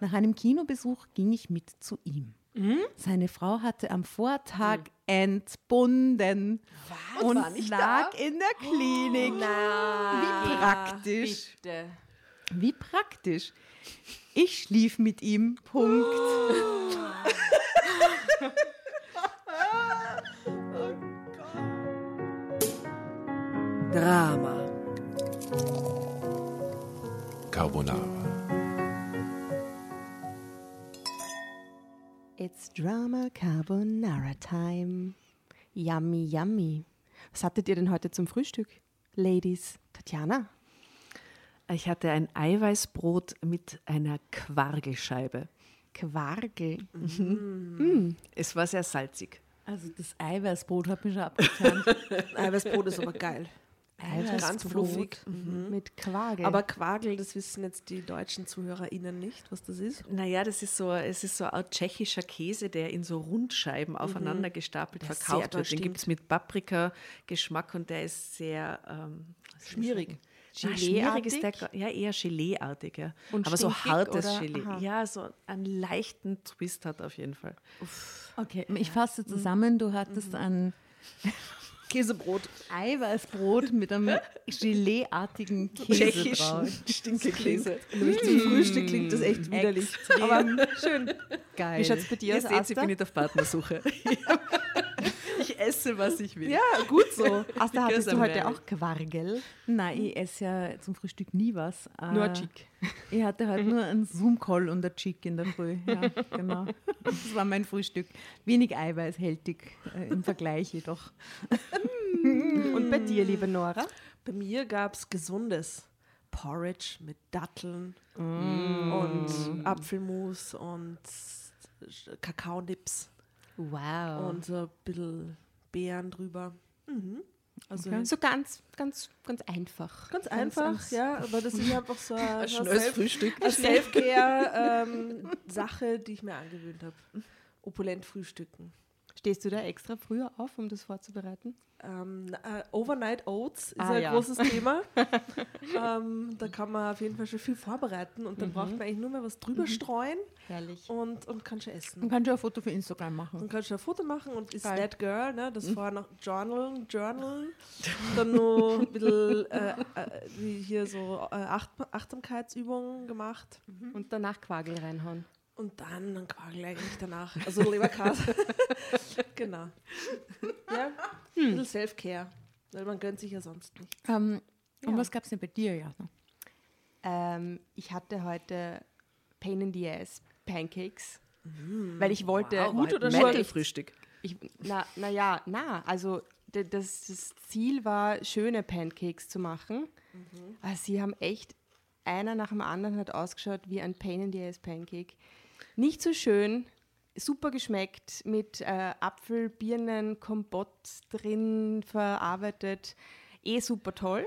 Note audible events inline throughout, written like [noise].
Nach einem Kinobesuch ging ich mit zu ihm. Seine Frau hatte am Vortag entbunden und War lag in der Klinik. Wie praktisch. Bitte. Wie praktisch. Ich schlief mit ihm. Punkt. Drama. Carbonara. It's Drama Carbonara Time. Yummy, yummy. Was hattet ihr denn heute zum Frühstück, Ladies? Tatjana? Ich hatte ein Eiweißbrot mit einer Quargelscheibe. Quargel. Es war sehr salzig. Also das Eiweißbrot hat mich schon abgetan. [laughs] Eiweißbrot ist aber geil. Eiweißbrot Ganz fluffig. Mit Quargel. Aber Quagel, das wissen jetzt die deutschen ZuhörerInnen nicht, was das ist. Naja, das ist so, es ist so ein tschechischer Käse, der in so Rundscheiben aufeinander gestapelt Der verkauft wird. Den gibt es mit Paprika-Geschmack und der ist sehr ähm, Schmierig. sagen? Ah, schmierig ist der, ja eher Gelee-artig, ja. Und Aber so hartes oder? Gelee. Aha. Ja, so einen leichten Twist hat auf jeden Fall. Okay, ich fasse zusammen. Du hattest ein [laughs] Käsebrot. Eiweißbrot mit einem Geleeartigen Käse drauf. Stinkekäse. Nämlich zum Frühstück klingt das echt widerlich. Aber schön. geil. Wie schaut's bei dir Ihr aus, seht, ich bin nicht auf Partnersuche. [laughs] ich esse, was ich will. Ja, gut so. [laughs] Asta, hattest du heute auch Quargel? Nein, ich esse ja zum Frühstück nie was. Äh, Nur ein Chick. [laughs] Ich hatte heute nur einen Zoom-Call und ein Chick in der Früh. Ja, [laughs] genau. Das war mein Frühstück. Wenig eiweißhältig äh, im Vergleich jedoch. Und bei dir, liebe Nora? Bei mir gab es gesundes Porridge mit Datteln und Apfelmus und Kakaonips Wow. und so ein bisschen Beeren drüber. Mhm. Also so ganz, ganz, ganz einfach. ganz einfach, ganz- ja, aber das ist einfach so [laughs] eine, schnelles Self- Frühstück. eine Selfcare-Sache, die ich mir angewöhnt habe. Opulent frühstücken. Stehst du da extra früher auf, um das vorzubereiten? Ähm, äh, Overnight Oats ist Ah, ein ja. großes Thema. [laughs] ähm, da kann man auf jeden Fall schon viel vorbereiten und dann braucht man eigentlich nur mal was drüber streuen Herrlich. und, und kann schon essen. Man kann schon ein Foto für Instagram machen. Man kann schon ein Foto machen und ist Geil. that girl, ne? das vorher noch journalen, journalen, [laughs] dann nur ein bisschen äh, äh, hier so äh, Acht Achtsamkeitsübungen gemacht Und danach Quargel reinhauen. Und dann dann Quagel eigentlich danach, also Leberkäse. [laughs] genau. Ja, ein bisschen Self-Care, weil man gönnt sich ja sonst nicht. Ähm, Und was gab es denn bei dir, Jasna? Ähm, ich hatte heute Pain in the Ass Pancakes, weil ich wollte Gut oder nur- schlecht? Frühstück. Ich, na, na ja, na, also das, das Ziel war, schöne Pancakes zu machen. Aber sie haben echt, einer nach dem anderen hat ausgeschaut wie ein Pain in the Ass Pancake. Nicht so schön, super geschmeckt, mit äh, Apfel, Birnen, Kompott drin verarbeitet. Eh super toll.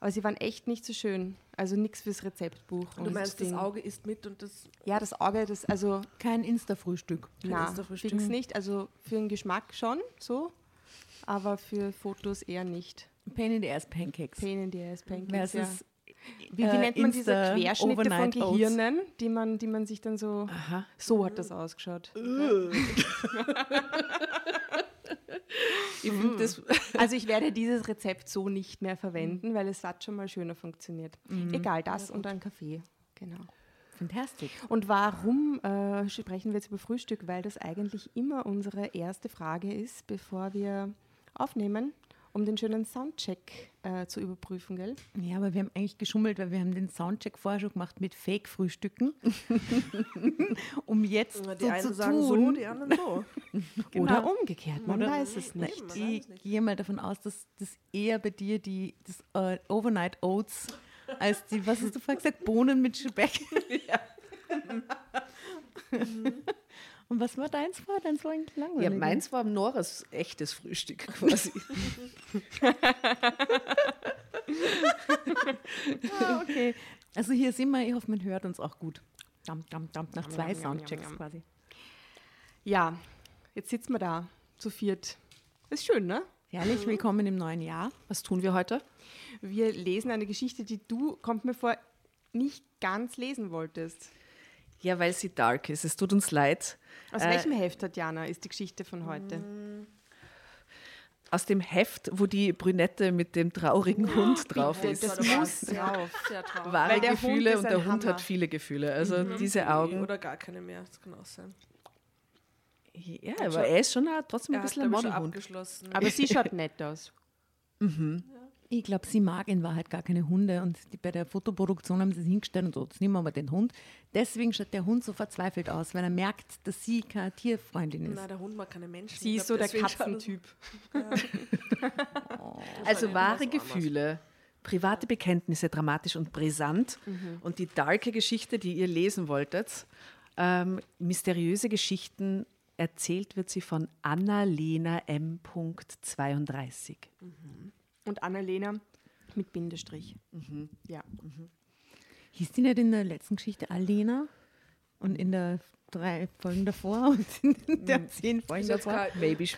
Aber sie waren echt nicht so schön. Also nichts fürs Rezeptbuch. Du und meinst, das. Auge isst mit und das Ja, das Auge, das, also Kein Insta-Frühstück. na, Insta-Frühstück. fix nicht. Also für den Geschmack schon so, aber für Fotos eher nicht. Pain in the Ass Pancakes. Pain in the Ass Pancakes, ja. Wie, wie äh, nennt man diese Querschnitte von Overnight Oats. Gehirnen, die man, die man sich dann so... So hat das ausgeschaut. [laughs] Ich finde das, [laughs] Also ich werde dieses Rezept so nicht mehr verwenden, weil es hat schon mal schöner funktioniert. Egal, das und ein Kaffee. Genau. Fantastic. Und warum äh, sprechen wir jetzt über Frühstück? Weil das eigentlich immer unsere erste Frage ist, bevor wir aufnehmen, um den schönen Soundcheck äh, zu überprüfen, gell? Ja, aber wir haben eigentlich geschummelt, weil wir haben den Soundcheck vorher schon gemacht mit Fake-Frühstücken. [laughs] um jetzt die so einen zu sagen so, tun. die anderen so. [laughs] Oder umgekehrt, man Oder- weiß es nicht. weiß Ich nicht. gehe mal davon aus, dass das eher bei dir die das, äh, Overnight Oats als die, was hast du vorher gesagt, Bohnen mit Speck. [laughs] Und was war deins vor? Deins war eigentlich langweilig. ja, meins war Noras echtes Frühstück quasi. [laughs] Ah, okay. Also hier sind wir, ich hoffe, man hört uns auch gut. Dam, dam, dam, nach zwei Soundchecks quasi. Ja, jetzt sitzen wir da zu viert. Ist schön, ne? Herrlich, willkommen im neuen Jahr. Was tun wir heute? Wir lesen eine Geschichte, die du, kommt mir vor, nicht ganz lesen wolltest. Ja, weil sie dark ist. Es tut uns leid. Aus Äh, welchem Heft, Tatjana, ist die Geschichte von heute? Aus dem Heft, wo die Brünette mit dem traurigen Hund drauf Bitte, ist. das muss drauf. Sehr traurig. Wahre Weil der Hund Gefühle ist und der Hund hat viele Gefühle. Also diese Augen. Oder gar keine mehr, das kann auch sein. Ja, aber er ist schon trotzdem ein hat, bisschen ein Modelhund. Aber sie schaut nett aus. Ich glaube, sie mag in Wahrheit gar keine Hunde und die, bei der Fotoproduktion haben sie es hingestellt und so, jetzt nehmen wir mal den Hund. Deswegen schaut der Hund so verzweifelt aus, weil er merkt, dass sie keine Tierfreundin ist. Nein, der Hund mag keine Menschen. Sie ist so der er Katzentyp. [laughs] [laughs] Also wahre Gefühle, private Bekenntnisse, dramatisch und brisant. Und die darke Geschichte, die ihr lesen wolltet, ähm, mysteriöse Geschichten, erzählt wird sie von Annalena M.32. Und Annalena mit Bindestrich. Ja. Hieß die nicht in der letzten Geschichte Alena und in der drei Folgen davor [laughs] und in der zehn Folgen davor? kein- Maybe [laughs]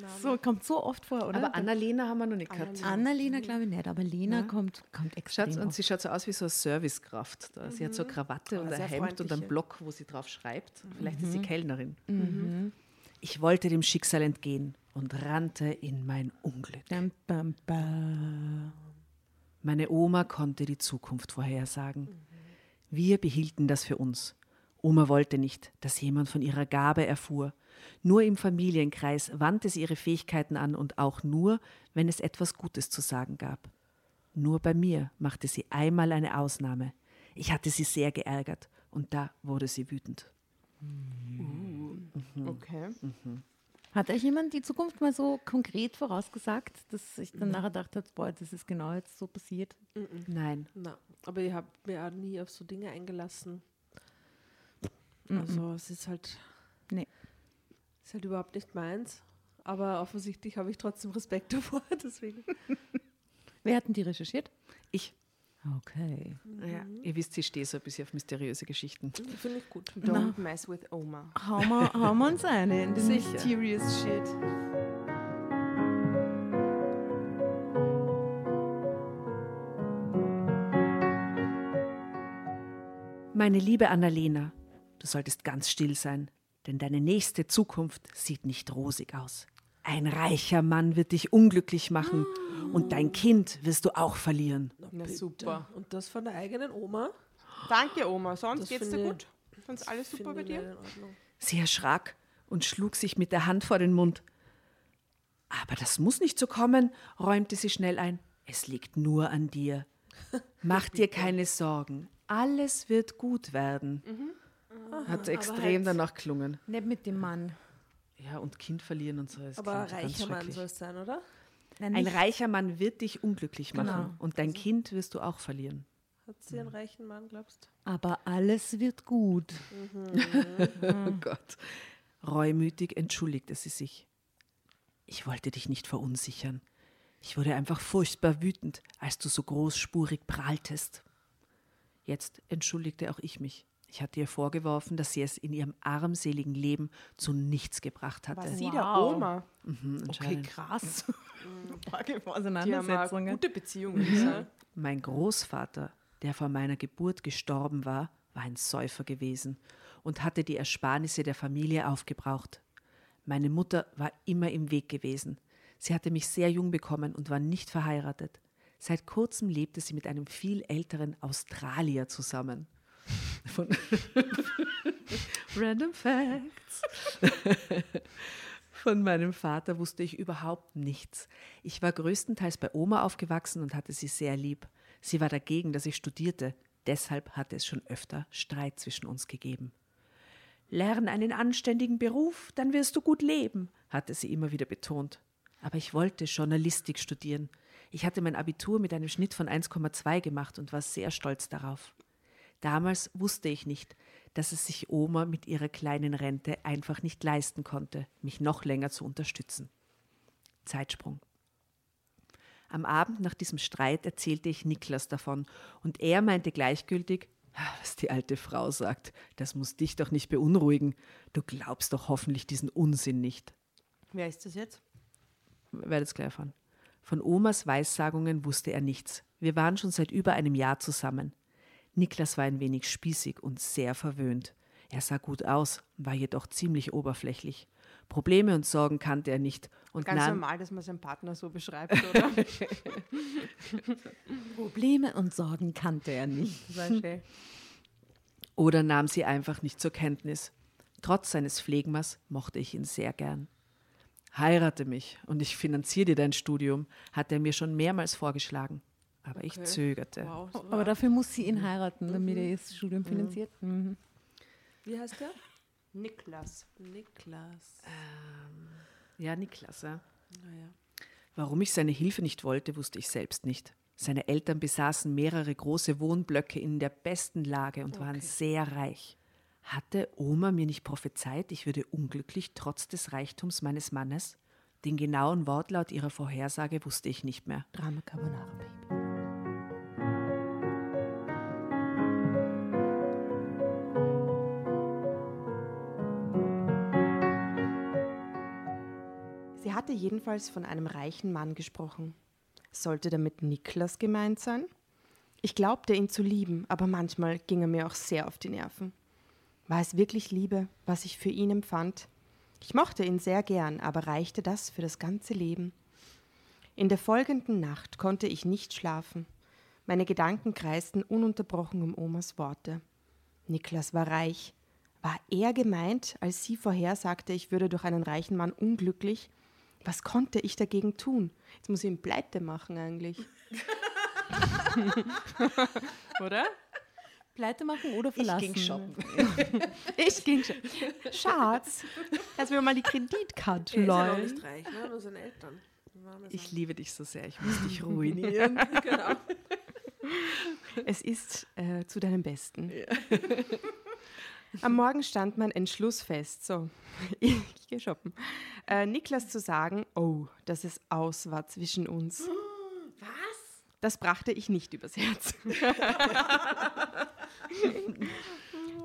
Name. So, kommt so oft vor, oder? Aber Annalena haben wir noch nicht gehabt. Annalena glaube ich nicht, aber Lena Ja. kommt, kommt extrem Schaut, und oft. sie schaut so aus wie so eine Servicekraft. Da. Sie hat so eine Krawatte und Aber ein Hemd und einen. Block, wo sie drauf schreibt. Vielleicht ist sie Kellnerin. Mhm. Ich wollte dem Schicksal entgehen und rannte in mein Unglück. Meine Oma konnte die Zukunft vorhersagen. Wir behielten das für uns. Oma wollte nicht, dass jemand von ihrer Gabe erfuhr. Nur im Familienkreis wandte sie ihre Fähigkeiten an und auch nur, wenn es etwas Gutes zu sagen gab. Nur bei mir machte sie einmal eine Ausnahme. Ich hatte sie sehr geärgert und da wurde sie wütend. Okay. Hat euch jemand die Zukunft mal so konkret vorausgesagt, dass ich dann nachher gedacht habe, boah, das ist genau jetzt so passiert? Nein. Na, aber ich habe mir auch nie auf so Dinge eingelassen. Also es ist halt, Nee. ist halt überhaupt nicht meins. Aber offensichtlich habe ich trotzdem Respekt [laughs] davor, deswegen. Wer hat denn die recherchiert? Ich. Okay. Ja, ihr wisst, ich stehe so ein bisschen auf mysteriöse Geschichten. Finde ich gut. Don't mess with Oma. Hauen wir, hauen wir uns eine in den Sicher. Mysterious Shit. Meine liebe Annalena, du solltest ganz still sein, denn deine nächste Zukunft sieht nicht rosig aus. Ein reicher Mann wird dich unglücklich machen und dein Kind wirst du auch verlieren. Na super. Und das von der eigenen Oma? Danke, Oma. Sonst Das geht's dir ich- gut? Sonst alles super bei dir? Sie erschrak und schlug sich mit der Hand vor den Mund. Aber das muss nicht so kommen, räumte sie schnell ein. Es liegt nur an dir. [laughs] Mach dir keine Sorgen. Alles wird gut werden. Hat extrem halt- danach klungen. Nicht mit dem Mann. Ja, und Kind verlieren und so. Das Aber ein reicher Mann schrecklich. soll es sein, oder? Nein, Ein reicher Mann wird dich unglücklich machen Genau. und dein Kind wirst du auch verlieren. Hat sie einen reichen Mann, glaubst du? aber alles wird gut. [laughs] Oh Gott. Reumütig entschuldigte sie sich. Ich wollte dich nicht verunsichern. Ich wurde einfach furchtbar wütend, als du so großspurig prahltest. Jetzt entschuldigte auch ich mich. Ich hatte ihr vorgeworfen, dass sie es in ihrem armseligen Leben zu nichts gebracht hatte. War sie der Wow. Oma? Mhm, Okay, krass. Die eine Auseinandersetzungen. gute Beziehung. würde ich sagen. Mein Großvater, der vor meiner Geburt gestorben war, war ein Säufer gewesen und hatte die Ersparnisse der Familie aufgebraucht. Meine Mutter war immer im Weg gewesen. Sie hatte mich sehr jung bekommen und war nicht verheiratet. Seit kurzem lebte sie mit einem viel älteren Australier zusammen. Von [laughs] Random Facts. [laughs] Von meinem Vater wusste ich überhaupt nichts. Ich war größtenteils bei Oma aufgewachsen und hatte sie sehr lieb. Sie war dagegen, dass ich studierte. Deshalb hatte es schon öfter Streit zwischen uns gegeben. Lern einen anständigen Beruf, dann wirst du gut leben, hatte sie immer wieder betont. Aber ich wollte Journalistik studieren. Ich hatte mein Abitur mit einem Schnitt von 1,2 gemacht und war sehr stolz darauf. Damals wusste ich nicht, dass es sich Oma mit ihrer kleinen Rente einfach nicht leisten konnte, mich noch länger zu unterstützen. Zeitsprung. Am Abend nach diesem Streit erzählte ich Niklas davon und er meinte gleichgültig, "Ah, was die alte Frau sagt, das muss dich doch nicht beunruhigen. Du glaubst doch hoffentlich diesen Unsinn nicht. Wer ist das jetzt? Werdet es gleich erfahren. Von Omas Weissagungen wusste er nichts. Wir waren schon seit über einem Jahr zusammen. Niklas war ein wenig spießig und sehr verwöhnt. Er sah gut aus, war jedoch ziemlich oberflächlich. Probleme und Sorgen kannte er nicht und Ganz nahm, normal, dass man seinen Partner so beschreibt, oder? [laughs] Probleme und Sorgen kannte er nicht. oder nahm sie einfach nicht zur Kenntnis. Trotz seines Phlegmas mochte ich ihn sehr gern. Heirate mich und ich finanziere dir dein Studium, hat er mir schon mehrmals vorgeschlagen. Aber ich zögerte. Wow. Aber dafür muss sie ihn heiraten, damit er das Studium finanziert. Mhm. Wie heißt der? Niklas. Niklas. Ja, Niklas. Ja. Naja. Warum ich seine Hilfe nicht wollte, wusste ich selbst nicht. Seine Eltern besaßen mehrere große Wohnblöcke in der besten Lage und waren sehr reich. Hatte Oma mir nicht prophezeit, ich würde unglücklich trotz des Reichtums meines Mannes? Den genauen Wortlaut ihrer Vorhersage wusste ich nicht mehr. Drama Carbonara Baby. Hatte jedenfalls von einem reichen Mann gesprochen. Sollte damit Niklas gemeint sein? Ich glaubte ihn zu lieben, aber manchmal ging er mir auch sehr auf die Nerven. War es wirklich Liebe, was ich für ihn empfand? Ich mochte ihn sehr gern, aber reichte das für das ganze Leben? In der folgenden Nacht konnte ich nicht schlafen. Meine Gedanken kreisten ununterbrochen um Omas Worte. Niklas war reich. War er gemeint, als sie vorhersagte, ich würde durch einen reichen Mann unglücklich? Was konnte ich dagegen tun? Jetzt muss ich ihn pleite machen eigentlich. [laughs] Oder? Pleite machen oder verlassen? Ich ging [laughs] schon. Schatz, lass mir mal die Kreditkarte Er ist ja nicht reich, ne? Nur seine Eltern. Wir Ich liebe dich so sehr, ich muss dich ruinieren. [laughs] genau. Es ist äh, zu deinem Besten. Am Morgen stand mein Entschluss fest. So, [laughs] ich, gehe shoppen. Äh, Niklas zu sagen, oh, dass es aus war zwischen uns. [gasps] Was? Das brachte ich nicht übers Herz. [laughs]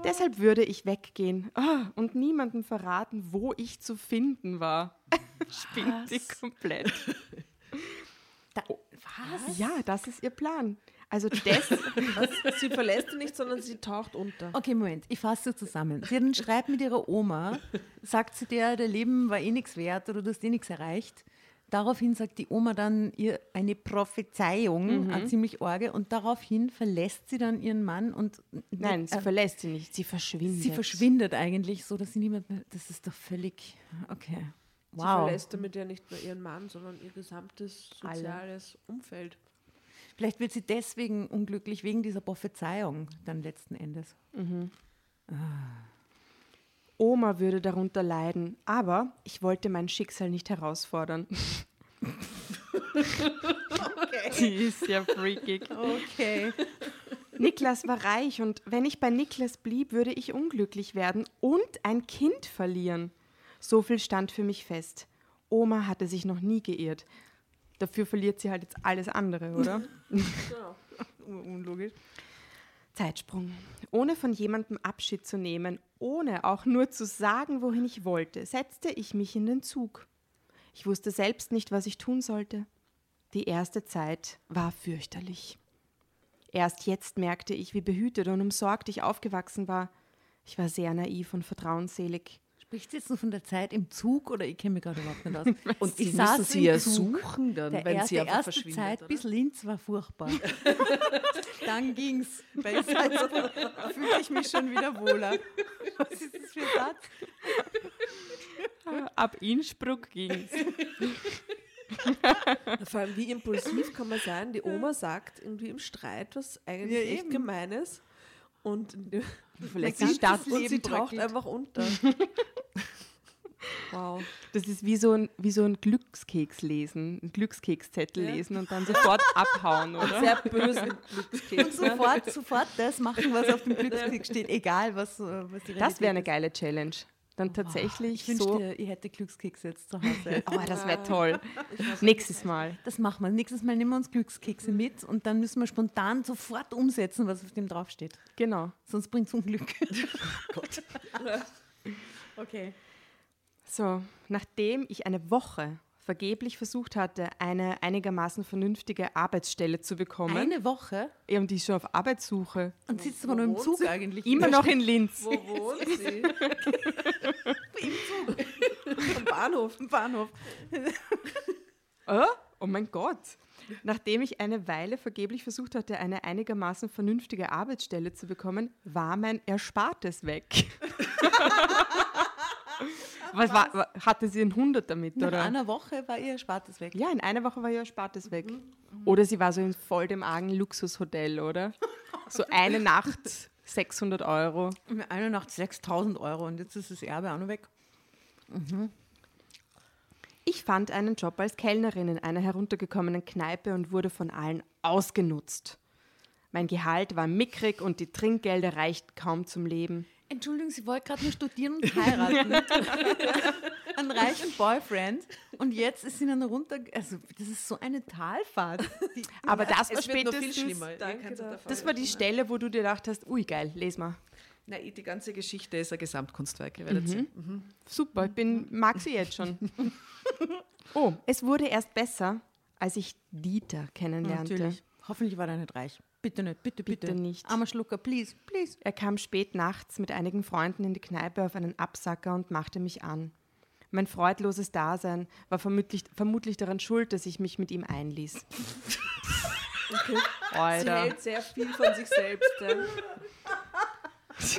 Deshalb würde ich weggehen ah, und niemandem verraten, wo ich zu finden war. [laughs] Spinnt sie komplett. was? Ja, das ist ihr Plan. Also [laughs] das, Sie verlässt ihn nicht, sondern sie taucht unter. Okay, Moment, ich fasse zusammen. Sie hat einen Streit mit ihrer Oma, sagt sie der, der Leben war eh nichts wert oder du hast eh nichts erreicht. Daraufhin sagt die Oma dann ihr eine Prophezeiung, eine ziemlich orge, und daraufhin verlässt sie dann ihren Mann und nein, sie äh, verlässt sie nicht, sie verschwindet. sie verschwindet eigentlich so, dass sie niemand mehr. Das ist doch völlig. Okay. Sie Wow. verlässt damit ja nicht nur ihren Mann, sondern ihr gesamtes soziales Umfeld. Vielleicht wird sie deswegen unglücklich, wegen dieser Prophezeiung dann letzten Endes. Oma würde darunter leiden, aber ich wollte mein Schicksal nicht herausfordern. Die ist ja freakig. Okay. Niklas war reich und wenn ich bei Niklas blieb, würde ich unglücklich werden und ein Kind verlieren. So viel stand für mich fest. Oma hatte sich noch nie geirrt. Dafür verliert sie halt jetzt alles andere, oder? [laughs] [laughs] Unlogisch. Zeitsprung. Ohne von jemandem Abschied zu nehmen, ohne auch nur zu sagen, wohin ich wollte, setzte ich mich in den Zug. Ich wusste selbst nicht, was ich tun sollte. Die erste Zeit war fürchterlich. Erst jetzt merkte ich, wie behütet und umsorgt ich aufgewachsen war. Ich war sehr naiv und vertrauensselig. Spricht sie jetzt nur von der Zeit im Zug oder ich kenne mich gerade überhaupt nicht aus? [laughs] Und Sie sie saß müssen sie im ja Zug. suchen dann, Der wenn erste, sie einfach erste verschwindet. Zeit oder? bis Linz war furchtbar. [laughs] Dann ging's. Bei Salzburg [laughs] fühle ich mich schon wieder wohler. Was ist das für ein Satz? Ab Innsbruck ging's. Vor allem, wie impulsiv kann man sein? Die Oma sagt irgendwie im Streit was eigentlich Ja, echt. Gemeines und, Vielleicht Stadt. ganzes und sie taucht einfach unter. Wow. Das ist wie so ein, wie so ein Glückskeks lesen, ein Glückskekszettel Ja. lesen und dann sofort [laughs] abhauen, oder? Sehr bösen Glückskeks. ne? Sofort, sofort das machen, was auf dem Glückskeks steht, egal was, äh, was die Das wäre eine geile Challenge. Dann tatsächlich Ich wünschte, so. ich hätte Glückskekse jetzt zu Hause. [laughs] Oh, das wäre toll. Nächstes Mal. Das machen wir. Nächstes Mal nehmen wir uns Glückskekse mit und dann müssen wir spontan sofort umsetzen, was auf dem draufsteht. Genau. Sonst bringt es Unglück. [laughs] Okay. So, nachdem ich eine Woche vergeblich versucht hatte, eine einigermaßen vernünftige Arbeitsstelle zu bekommen. Eine Woche Ja, und die ist schon auf Arbeitssuche. und sitzt aber nur im Zug sie? eigentlich. Immer noch in Linz. Wo wohnt [laughs] sie? Am Bahnhof. im Bahnhof. Oh, oh mein Gott. Nachdem ich eine Weile vergeblich versucht hatte, eine einigermaßen vernünftige Arbeitsstelle zu bekommen, war mein Erspartes weg. [laughs] [laughs] Was war, wa- hatte sie ein Hundert damit, Nach oder? einer Woche war ihr Spartes weg. Ja, in einer Woche war ihr Erspartes weg. Oder sie war so in voll dem argen Luxushotel, oder? [laughs] So eine Nacht 600 Euro. Mit einer Nacht 6000 Euro und jetzt ist das Erbe auch noch weg. Ich fand einen Job als Kellnerin in einer heruntergekommenen Kneipe und wurde von allen ausgenutzt. Mein Gehalt war mickrig und die Trinkgelder reichten kaum zum Leben. Entschuldigung, sie wollte gerade nur studieren und [laughs] heiraten. [laughs] Einen reichen Boyfriend. Und jetzt ist sie dann runter. Also, das ist so eine Talfahrt. Die, [laughs] Aber das war Es wird noch viel spätestens, das war die Stelle, wo du dir gedacht hast, ui geil, les mal. Na, die ganze Geschichte ist ein Gesamtkunstwerk, ihr werdet sehen. Super, ich bin, mag sie jetzt schon. Oh, es wurde erst besser, als ich Dieter kennenlernte. natürlich. Hoffentlich war der nicht reich. Bitte nicht, bitte, bitte. Bitte nicht. Armer Schlucker, please, please. Er kam spät nachts mit einigen Freunden in die Kneipe auf einen Absacker und machte mich an. Mein freudloses Dasein war vermutlich, vermutlich daran schuld, dass ich mich mit ihm einließ. Sie Alter. hält sehr viel von sich selbst.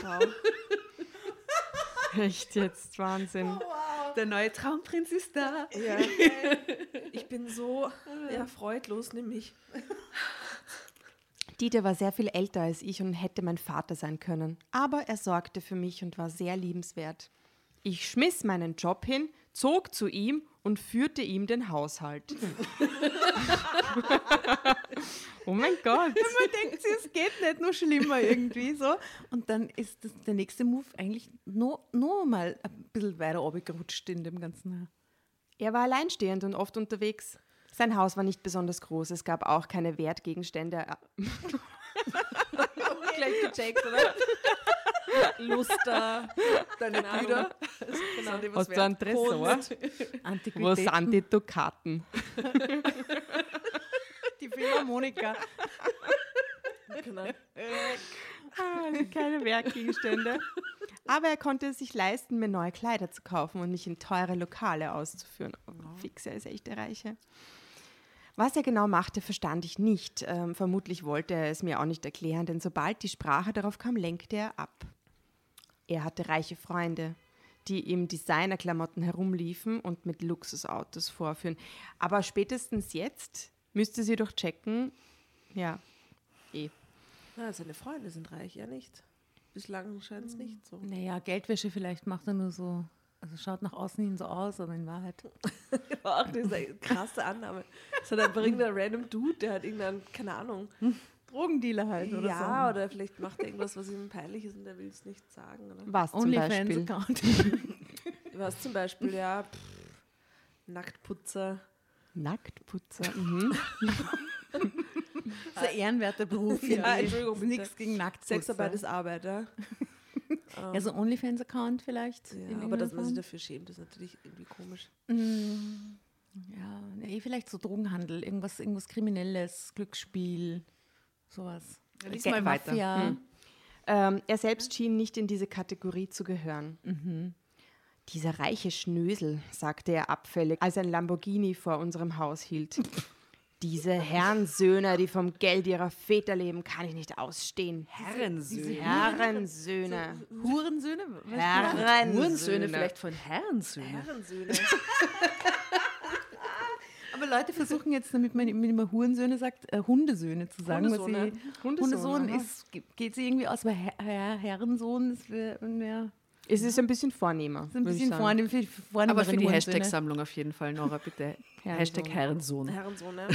Wow. Echt jetzt Wahnsinn. Der neue Traumprinz ist da. Ja. Ich bin so ja, freudlos, mich. Dieter war sehr viel älter als ich und hätte mein Vater sein können. Aber er sorgte für mich und war sehr liebenswert. Ich schmiss meinen Job hin, zog zu ihm und führte ihm den Haushalt. [laughs] oh mein Gott. Man denkt sich, es geht nicht nur schlimmer irgendwie so. Und dann ist das, der nächste Move eigentlich noch, noch mal ein bisschen weiter runtergerutscht in dem ganzen. Er war alleinstehend und oft unterwegs. Sein Haus war nicht besonders groß. Es gab auch keine Wertgegenstände. [laughs] Gleich gecheckt, oder? Luster, deine Brüder. Genau, die Hast du einen Tresor? Wo Antiquitäten. sind die Dukaten? [laughs] Die Philharmoniker. Genau. Ah, keine Wertgegenstände. Aber er konnte es sich leisten, mir neue Kleider zu kaufen und mich in teure Lokale auszuführen. Oh, fix, er ist echt der Reiche. Was er genau machte, verstand ich nicht. Ähm, vermutlich wollte er es mir auch nicht erklären, denn sobald die Sprache darauf kam, lenkte er ab. Er hatte reiche Freunde, die im Designerklamotten herumliefen und mit Luxusautos vorführen. Aber spätestens jetzt müsste sie doch checken, ja, eh. Na, seine Freunde sind reich, ja nicht. Bislang scheint es nicht so. Naja, Geldwäsche vielleicht macht er nur so. Also schaut nach außen hin so aus, aber in Wahrheit. [laughs] War auch diese krasse Annahme. Das hat einfach irgendein random Dude, der hat irgendeinen, keine Ahnung. Drogendealer halt oder ja, oder vielleicht macht er irgendwas, was ihm peinlich ist und er will es nicht sagen. Oder? Was so. zum Onlyfans Beispiel? Account. [laughs] Was zum Beispiel, ja, pff, Nacktputzer. Nacktputzer. Mhm. Das ist ein ehrenwerter Beruf. Ja. Entschuldigung. Nichts gegen Nacktputzer. Sexarbeit ist Arbeit, ja. Ja, so Onlyfans-Account vielleicht. ja aber dass man sich dafür schämt, ist natürlich irgendwie komisch. Form. Ja, nee, vielleicht so Drogenhandel, irgendwas, irgendwas Kriminelles, Glücksspiel, sowas. Ja, lies mal weiter. Mafia. Hm. Ähm, er selbst schien nicht in diese Kategorie zu gehören. Dieser reiche Schnösel, sagte er abfällig, als ein Lamborghini vor unserem Haus hielt. [laughs] Diese Herrensöhne, die vom Geld ihrer Väter leben, kann ich nicht ausstehen. Herrensöhne. Herrensöhne. Hurensöhne? Was? Herrensöhne. Hurensöhne vielleicht von Herrensöhne. Herrensöhne. [laughs] Aber Leute versuchen jetzt, damit man man Hurensöhne sagt, äh, Hundesöhne zu sagen. was Hundesohne. sie- Hundesohn, ist, ge- geht sie irgendwie aus, aber Herr, Herr, Herrensohn ist wär, wär, Es ist ein bisschen vornehmer. ist ein bisschen vornehm, für, vornehmeren Aber für die. Hashtag-Sammlung auf jeden Fall, Nora, bitte. Hashtag Herrensohn. Herrensohn, ja.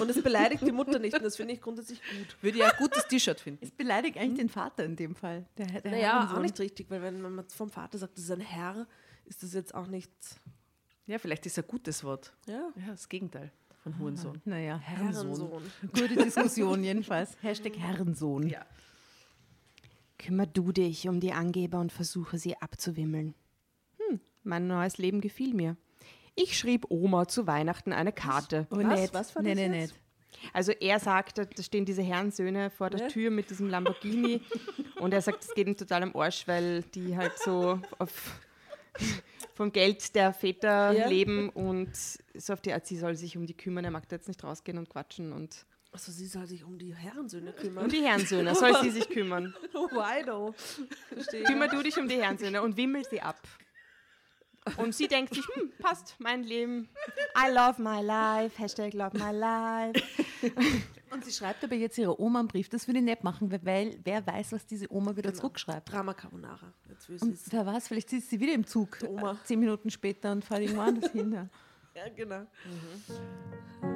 Und es beleidigt die Mutter nicht und das finde ich grundsätzlich gut. Würde ja ein gutes T-Shirt finden. Es beleidigt eigentlich den Vater in dem Fall. Der, der Naja, Herrensohn. auch nicht richtig, weil wenn man vom Vater sagt, das ist ein Herr, ist das jetzt auch nicht. Ja, vielleicht ist ein gutes Wort. Ja, Ja, das Gegenteil von Hurensohn. Naja, Herrensohn. Herrensohn. Gute Diskussion jedenfalls. Hashtag Herrensohn. Ja. Kümmer du dich um die Angeber und versuche sie abzuwimmeln. Hm, mein neues Leben gefiel mir. Ich schrieb Oma zu Weihnachten eine Karte. Oh, Was? nicht. Was war das nee, nicht. Also er sagt, da stehen diese Herrensöhne vor der. Tür mit diesem Lamborghini [laughs] und er sagt, es geht ihm total am Arsch, weil die halt so auf, vom Geld der Väter Ja. leben und so auf die Art, sie soll sich um die kümmern, er mag da jetzt nicht rausgehen und quatschen und Also sie soll sich um die Herrensöhne kümmern. um die Herrensöhne soll sie sich kümmern. [laughs] Verstehe. Kümmer du dich um die Herrensöhne und wimmel sie ab. Und sie denkt sich, hm, passt, mein Leben. I love my life, Hashtag love my life. [laughs] Und sie schreibt aber jetzt ihrer Oma einen Brief. Das würde ich nicht machen, weil- wer weiß, was diese Oma wieder zurückschreibt. Drama Carbonara. Jetzt will Und sie wer weiß, vielleicht sitzt sie wieder im Zug äh, zehn Minuten später und fährt irgendwo anders hin. Ja. [laughs] Ja, genau. Oh,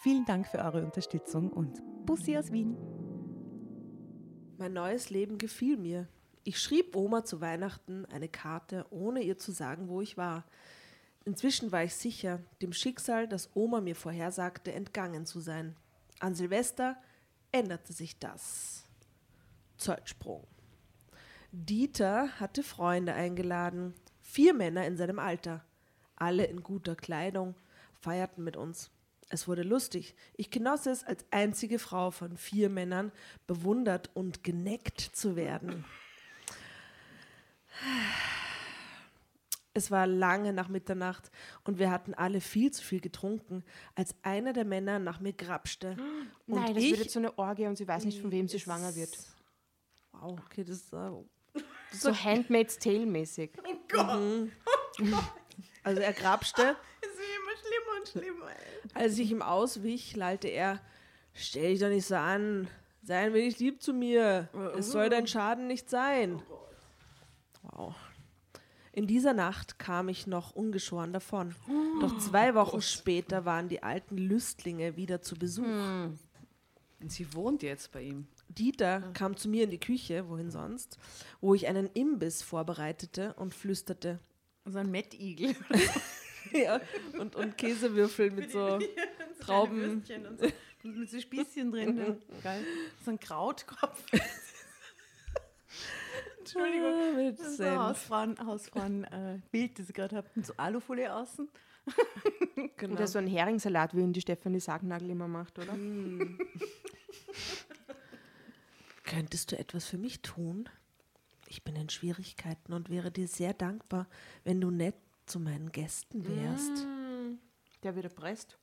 vielen Dank für eure Unterstützung und Bussi aus Wien. Mein neues Leben gefiel mir. Ich schrieb Oma zu Weihnachten eine Karte, ohne ihr zu sagen, wo ich war. Inzwischen war ich sicher, dem Schicksal, das Oma mir vorhersagte, entgangen zu sein. An Silvester änderte sich das. Zeitsprung. Dieter hatte Freunde eingeladen, vier Männer in seinem Alter. Alle in guter Kleidung, feierten mit uns. Es wurde lustig. Ich genoss es, als einzige Frau von vier Männern bewundert und geneckt zu werden. Es war lange nach Mitternacht und wir hatten alle viel zu viel getrunken, als einer der Männer nach mir grapschte. Und Nein, das ich, wird jetzt so eine Orgie und sie weiß nicht, von wem sie schwanger wird. Wow, okay, das ist. Äh, So Handmaid's Tale mäßig. [laughs] also er grapschte. [laughs] Und schlimmer. Als ich ihm auswich, lallte er: Stell dich doch nicht so an. Sei ein wenig lieb zu mir. Es soll dein Schaden nicht sein. Wow. In dieser Nacht kam ich noch ungeschoren davon. Doch zwei Wochen später waren die alten Lüstlinge wieder zu Besuch. Und sie wohnt jetzt bei ihm. Dieter kam zu mir in die Küche, wohin sonst, wo ich einen Imbiss vorbereitete und flüsterte. So ein Mettigel. [laughs] [laughs] ja, und, und Käsewürfel mit so [laughs] Trauben. Und so, und mit so Spießchen drin. ja. Geil. So ein Krautkopf. [laughs] Entschuldigung. Ah, mit Das ist ein Senf. Hausfrauen, Hausfrauen äh, Bild, das ich gerade habe. Mit so Alufolie außen. Genau. Oder so ein Heringssalat, wie ihn die Stefanie Sargnagel immer macht, oder? Könntest du etwas für mich tun? Ich bin in Schwierigkeiten und wäre dir sehr dankbar, wenn du nett zu meinen Gästen wärst. Der wird erpresst.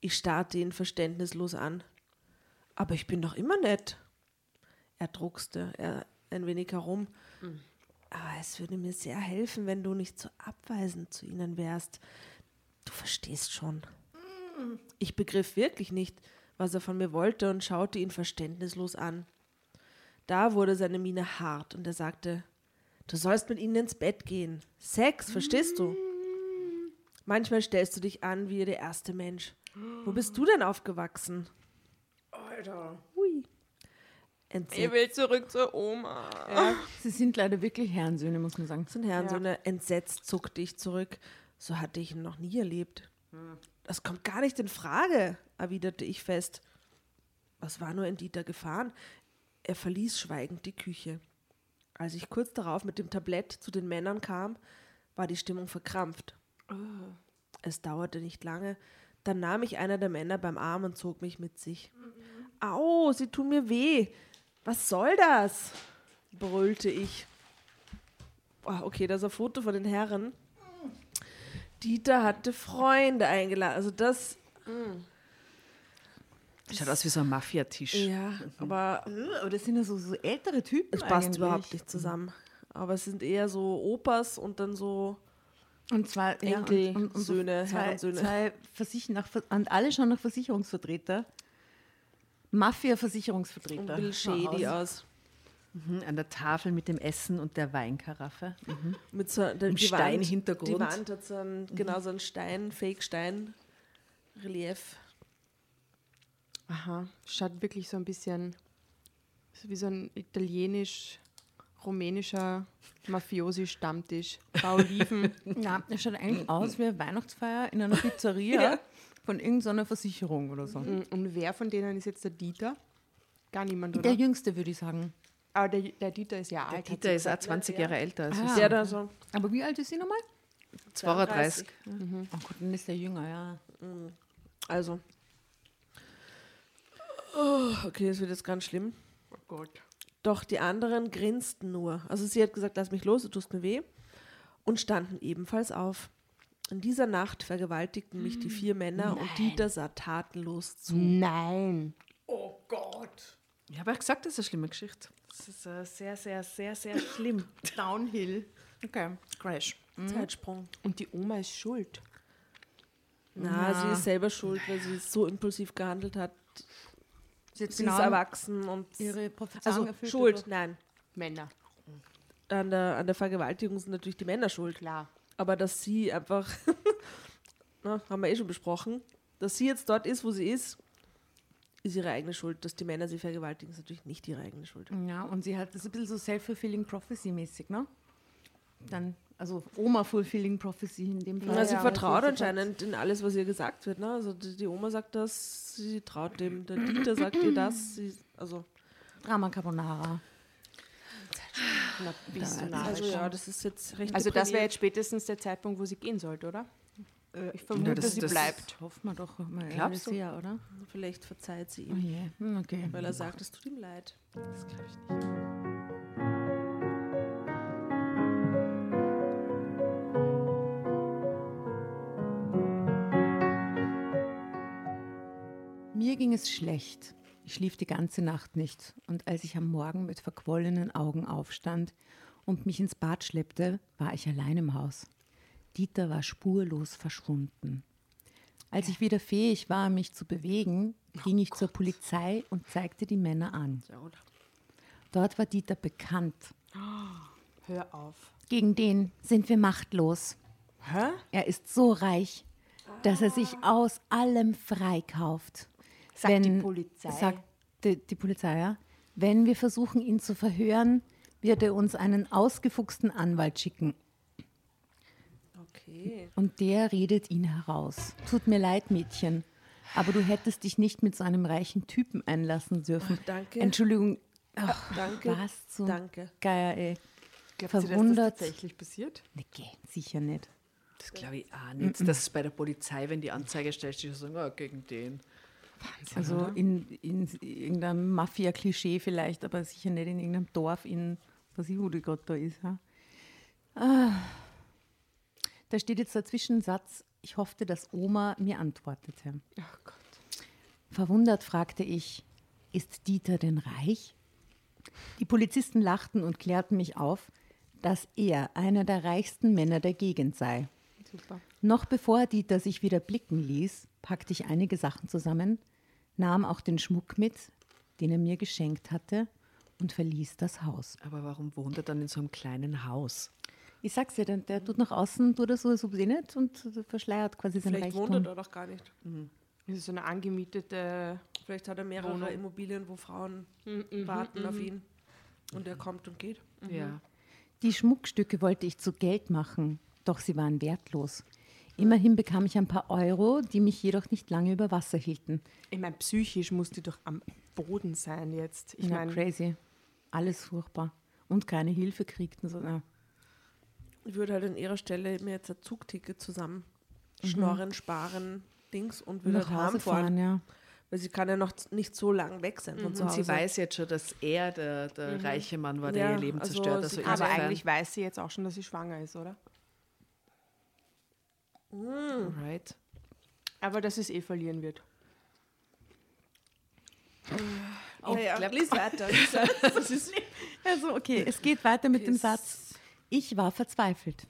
Ich starrte ihn verständnislos an. Aber ich bin doch immer nett. Er druckste er ein wenig herum. Aber es würde mir sehr helfen, wenn du nicht so abweisend zu ihnen wärst. Du verstehst schon. Ich begriff wirklich nicht, was er von mir wollte und schaute ihn verständnislos an. Da wurde seine Miene hart und er sagte, du sollst mit ihnen ins Bett gehen. Sex, verstehst du? Manchmal stellst du dich an wie der erste Mensch. Wo bist du denn aufgewachsen? Alter. Hui. Entsetzt will zurück zur Oma. Sie sind leider wirklich Herrensöhne, muss man sagen. sind Herren, so eine entsetzt zuckte ich zurück. So hatte ich ihn noch nie erlebt. Das kommt gar nicht in Frage, erwiderte ich fest. Was war nur in Dieter gefahren? Er verließ schweigend die Küche. Als ich kurz darauf mit dem Tablett zu den Männern kam, war die Stimmung verkrampft. Es dauerte nicht lange, dann nahm ich einer der Männer beim Arm und zog mich mit sich. Au, sie tun mir weh. Was soll das? brüllte ich. Boah, okay, das ist ein Foto von den Herren. Dieter hatte Freunde eingeladen. Also das, Schaut aus wie so ein Mafiatisch. ja, aber Äh, Aber das sind ja so, so ältere Typen. es passt eigentlich. überhaupt nicht zusammen. Aber es sind eher so Opas und dann so Und zwar ja, und- Enkel, und, und so Söhne, zwei, Herrensöhne. zwei Versich nach, und alle schon nach Versicherungsvertreter. Mafia-Versicherungsvertreter. ein bisschen shady aus. Mhm, an der Tafel mit dem Essen und der Weinkaraffe. Mhm. Mit so die Steinhintergrund. Die Wand hat so ein, genau so ein Stein, Fake-Stein-Relief. Aha, schaut wirklich so ein bisschen so wie so ein italienisch-rumänischer Mafiosi-Stammtisch. Bauliven. [laughs] Ja, das schaut eigentlich aus wie eine Weihnachtsfeier in einer Pizzeria von irgendeiner Versicherung oder so. Mm, Und wer von denen ist jetzt der Dieter? Gar niemand, oder? Der Jüngste, würde ich sagen. Aber der, der Dieter ist ja alt. hat Dieter ist auch gesagt. 20 Jahre älter als Ah. Der da so Aber wie alt ist sie nochmal? 32. Oh Gott, dann ist der jünger, ja. Also. Oh, okay, das wird jetzt ganz schlimm. Oh Gott. Doch die anderen grinsten nur. Also sie hat gesagt, lass mich los, du tust mir weh. Und standen ebenfalls auf. In dieser Nacht vergewaltigten mich die vier Männer und Dieter sah tatenlos zu. Nein. Ich habe ja gesagt, das ist eine schlimme Geschichte. Das ist äh, sehr, sehr, sehr, sehr schlimm. [laughs] Downhill. Okay, Crash. Zeitsprung. Und die Oma ist schuld. Na, sie ist selber schuld, weil sie so impulsiv gehandelt hat. Sie Sie ist erwachsen und ihre Prophezeiung also erfüllt. schuld, oder? nein. Männer. An der, an der Vergewaltigung sind natürlich die Männer schuld. Klar. Aber dass sie einfach, [laughs] na, haben wir eh schon besprochen, dass sie jetzt dort ist, wo sie ist, ist ihre eigene Schuld. Dass die Männer sie vergewaltigen, ist natürlich nicht ihre eigene Schuld. Ja, und sie hat das ist ein bisschen so self-fulfilling prophecy-mäßig, ne? Dann, also Oma-fulfilling prophecy in dem Fall. Na, sie ja, vertraut anscheinend in alles, was ihr gesagt wird. Ne? Also die, die Oma sagt das, sie traut dem, der Dieter sagt ihr das. Sie, also, Drama Carbonara. Du Also, also ja, das ist jetzt recht Also das wäre jetzt spätestens der Zeitpunkt, wo sie gehen sollte, oder? Ich vermute, Ja, das- sie das- bleibt. Hoffen wir doch mal Glaubst du? sehr, oder? Vielleicht verzeiht sie Oh ihm, je, hm, okay. weil er sagt, es tut ihm leid. Das glaube ich nicht. Mir ging es schlecht. Ich schlief die ganze Nacht nicht. Und als ich am Morgen mit verquollenen Augen aufstand und mich ins Bad schleppte, war ich allein im Haus. Dieter war spurlos verschwunden. Als ich wieder fähig war, mich zu bewegen, ging ich zur Polizei und zeigte die Männer an. Dort war Dieter bekannt. Hör auf. Gegen den sind wir machtlos. Hä? Er ist so reich, dass er sich aus allem freikauft. Sagt die Polizei. Sagt die, die Polizei, ja. Wenn wir versuchen, ihn zu verhören, wird er uns einen ausgefuchsten Anwalt schicken. Okay. Und der redet ihn heraus. Tut mir leid, Mädchen, aber du hättest dich nicht mit so einem reichen Typen einlassen dürfen. Ach, danke. Entschuldigung. Ach, Danke. Was zum Danke. Geier, ey. Glaubt ihr, dass das Verwundert. tatsächlich passiert? Nee, sicher nicht. Das glaube ich auch nicht. Dass es bei der Polizei, wenn die Anzeige stellt, die sagen, ah, gegen den. Also in, in irgendeinem Mafia-Klischee vielleicht, aber sicher nicht in irgendeinem Dorf in, was ich, die gerade da ist. Ha? Ah. Da steht jetzt der Zwischensatz, ich hoffte, dass Oma mir antwortete. Ach Gott. Verwundert fragte ich, ist Dieter denn reich? Die Polizisten lachten und klärten mich auf, dass er einer der reichsten Männer der Gegend sei. Super. Noch bevor Dieter sich wieder blicken ließ, packte ich einige Sachen zusammen, nahm auch den Schmuck mit, den er mir geschenkt hatte, und verließ das Haus. Aber warum wohnt er dann in so einem kleinen Haus? Ich sag's dir, der, der tut nach außen, tut er so, so eh nicht und verschleiert quasi sein Vielleicht wohnt Reichtum. er dort auch gar nicht. Das ist so eine angemietete. Vielleicht hat er mehrere Wohnung. Immobilien, wo Frauen warten auf ihn. Und er kommt und geht. Ja. Die Schmuckstücke wollte ich zu Geld machen, doch sie waren wertlos. Immerhin bekam ich ein paar Euro, die mich jedoch nicht lange über Wasser hielten. Ich meine, psychisch muss die doch am Boden sein jetzt. Ich ja, meine, crazy. Alles furchtbar. Und keine Hilfe kriegten. So, ja. Ich würde halt an ihrer Stelle mir jetzt ein Zugticket zusammen schnorren, sparen, Dings und würde Nach halt Hause heimfahren. fahren, ja. Weil sie kann ja noch nicht so lang weg sein von zu Und sie weiß jetzt schon, dass er der, der reiche Mann war, der Ja, ihr Leben also zerstört. Also Aber eigentlich weiß sie jetzt auch schon, dass sie schwanger ist, oder? Right. Aber dass es eh verlieren wird. Oh, ja, glaub- lies weiter. [laughs] Das ist, [laughs] Also, okay, es geht weiter mit dem Satz. Ich war verzweifelt.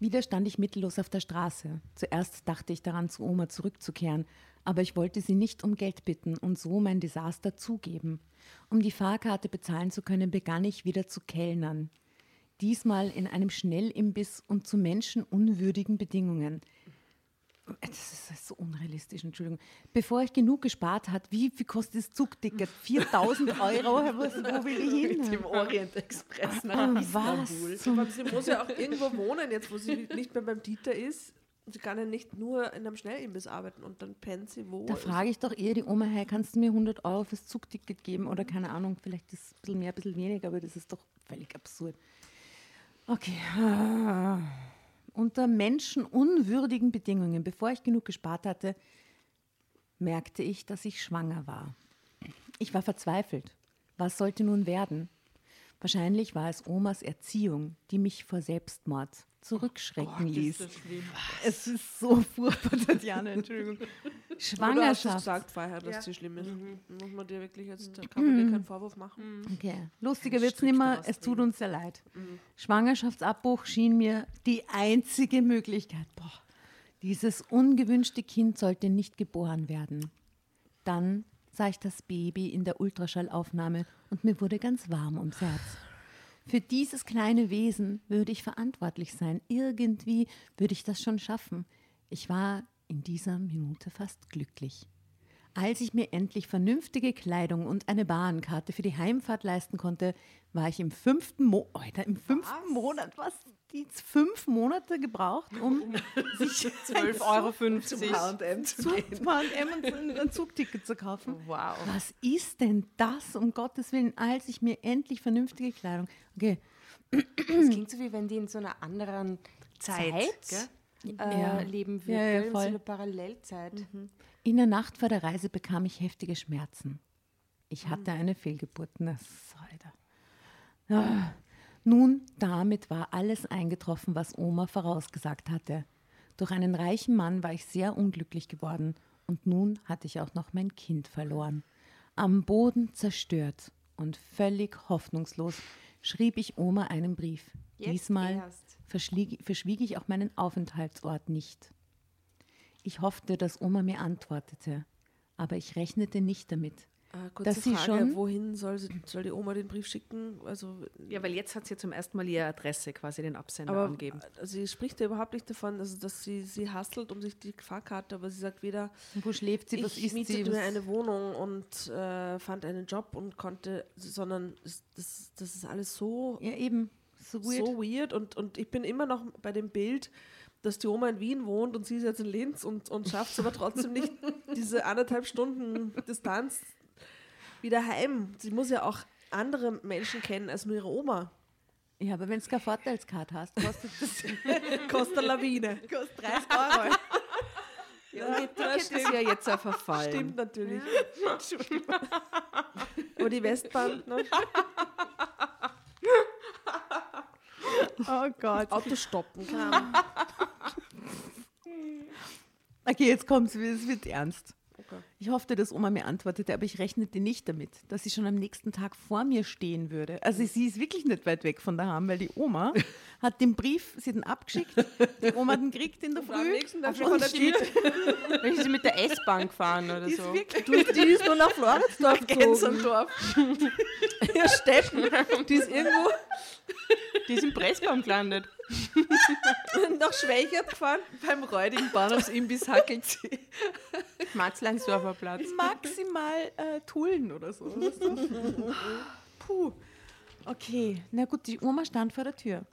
Wieder stand ich mittellos auf der Straße. Zuerst dachte ich daran, zu Oma zurückzukehren, aber ich wollte sie nicht um Geld bitten und so mein Desaster zugeben. Um die Fahrkarte bezahlen zu können, begann ich wieder zu kellnern. Diesmal in einem Schnellimbiss und zu menschenunwürdigen Bedingungen. Das ist so unrealistisch, Entschuldigung. Bevor ich genug gespart hat, wie viel kostet das Zugticket? [laughs] 4000 Euro? Wo will ich hin? Mit dem Orient Express nach Ah, Istanbul. was? Sie muss ja auch irgendwo wohnen, jetzt wo sie nicht mehr beim Dieter ist. Sie kann ja nicht nur in einem Schnellimbiss arbeiten und dann pennt sie wo. Da frage ich doch eher die Oma, hey, kannst du mir 100 Euro fürs Zugticket geben? Oder keine Ahnung, vielleicht ist es ein bisschen mehr, ein bisschen weniger, aber das ist doch völlig absurd. Okay. Ah. Unter menschenunwürdigen Bedingungen, bevor ich genug gespart hatte, merkte ich, dass ich schwanger war. Ich war verzweifelt. Was sollte nun werden? Wahrscheinlich war es Omas Erziehung, die mich vor Selbstmord zurückschrecken ließ. Es ist so [laughs] furchtbar, Tatjana, Entschuldigung. Schwangerschaft. gesagt vorher, dass sie schlimm ist. Muss man dir wirklich jetzt, da kann man dir keinen Vorwurf machen. Okay. Lustiger wird es nicht mehr. Es tut uns sehr leid. Schwangerschaftsabbruch schien mir die einzige Möglichkeit. Boah, dieses ungewünschte Kind sollte nicht geboren werden. Dann sah ich das Baby in der Ultraschallaufnahme und mir wurde ganz warm ums Herz. Für dieses kleine Wesen würde ich verantwortlich sein. Irgendwie würde ich das schon schaffen. Ich war in dieser Minute fast glücklich. Als ich mir endlich vernünftige Kleidung und eine Bahnkarte für die Heimfahrt leisten konnte, war ich im fünften Mo Alter, im fünften Monat, was? Die fünf Monate gebraucht, um [laughs] sich 12,50 Euro. H&M zu H&M und ein- Zugticket zu kaufen. Wow. Was ist denn das, um Gottes Willen, als ich mir endlich vernünftige Kleidung... Okay, Das klingt so, wie wenn die in so einer anderen Zeit, Zeit, äh, Ja. leben Ja, würde, ja, in so einer Parallelzeit. In der Nacht vor der Reise bekam ich heftige Schmerzen. Ich hatte eine Fehlgeburt. Na. Ah. Nun, damit war alles eingetroffen, was Oma vorausgesagt hatte. Durch einen reichen Mann war ich sehr unglücklich geworden und nun hatte ich auch noch mein Kind verloren. Am Boden zerstört und völlig hoffnungslos schrieb ich Oma einen Brief. Jetzt Diesmal verschwieg ich auch meinen Aufenthaltsort nicht. Ich hoffte, dass Oma mir antwortete, aber ich rechnete nicht damit. Kurze Dass sie Frage, schon- wohin soll, sie, soll die Oma den Brief schicken? Also, Ja, weil jetzt hat sie zum ersten Mal ihre Adresse, quasi den Absender aber angeben. äh, sie spricht ja überhaupt nicht davon, also, dass sie, sie hustelt um sich die Fahrkarte, aber sie sagt weder, Wo schläft sie? Was ich isst sie? mietete Was mir eine Wohnung und äh, fand einen Job und konnte, sondern das, das ist alles so ja, eben. So weird. so weird und, und ich bin immer noch bei dem Bild, dass die Oma in Wien wohnt und sie ist jetzt in Linz und, und schafft es aber trotzdem nicht, [laughs] diese anderthalb Stunden Distanz wieder heim. Sie muss ja auch andere Menschen kennen als nur ihre Oma. Ja, aber wenn du keine Vorteilskarte hast, kostet das [laughs] Kostet eine Lawine. kostet 30 Euro. Ja, und das ist ja jetzt ein Verfall. Stimmt natürlich. aber [laughs] die Westbahn, ne? Oh Gott. Auto stoppen kann. Okay, jetzt kommt's, es wird ernst. Okay. Ich hoffte, dass Oma mir antwortete, aber ich rechnete nicht damit, dass sie schon am nächsten Tag vor mir stehen würde. Also sie ist wirklich nicht weit weg von daheim, weil die Oma [laughs] hat den Brief, sie hat ihn abgeschickt, die Oma hat ihn gekriegt in der Und am Früh. nächsten Tag schon und von der steht- [laughs] Wenn sie mit der S-Bahn gefahren oder Die ist so. wirklich Du, die ist nur nach Floridsdorf. Gensendorf. [laughs] Ja, Steffen. Die ist irgendwo Die ist im Pressbaum gelandet. nach Schwächert gefahren. Beim räudigen Bahnhofsimbiss hackelt sie. Matzleinsdorfer Platz. maximal äh, Tullen oder so. weißt du? [laughs] Puh. Okay, na gut, die Oma stand vor der Tür.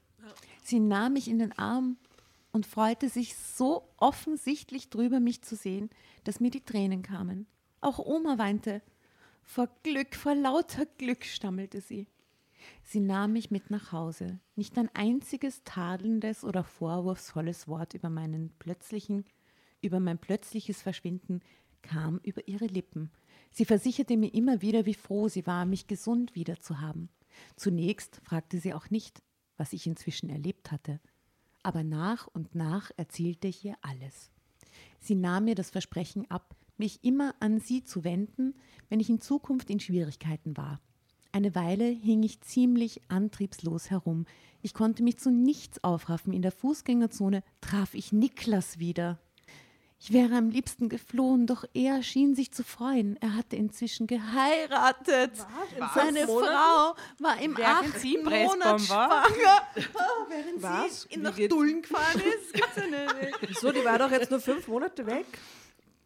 Sie nahm mich in den Arm und freute sich so offensichtlich drüber, mich zu sehen, dass mir die Tränen kamen. Auch Oma weinte. Vor Glück, vor lauter Glück, stammelte sie. Sie nahm mich mit nach Hause. Nicht ein einziges tadelndes oder vorwurfsvolles Wort über meinen plötzlichen, über mein plötzliches Verschwinden kam über ihre Lippen. Sie versicherte mir immer wieder, wie froh sie war, mich gesund wiederzuhaben. Zunächst fragte sie auch nicht, was ich inzwischen erlebt hatte. Aber nach und nach erzählte ich ihr alles. Sie nahm mir das Versprechen ab, mich immer an sie zu wenden, wenn ich in Zukunft in Schwierigkeiten war. Eine Weile hing ich ziemlich antriebslos herum. Ich konnte mich zu nichts aufraffen. In der Fußgängerzone traf ich Niklas wieder. Ich wäre am liebsten geflohen, doch er schien sich zu freuen. Er hatte inzwischen geheiratet. Seine Frau war im Während achten Monat schwanger. Oh, während Was? sie Wie nach? Dullen gefahren ist. [laughs] Gibt's ja nicht. Wieso, die war doch jetzt nur fünf Monate weg.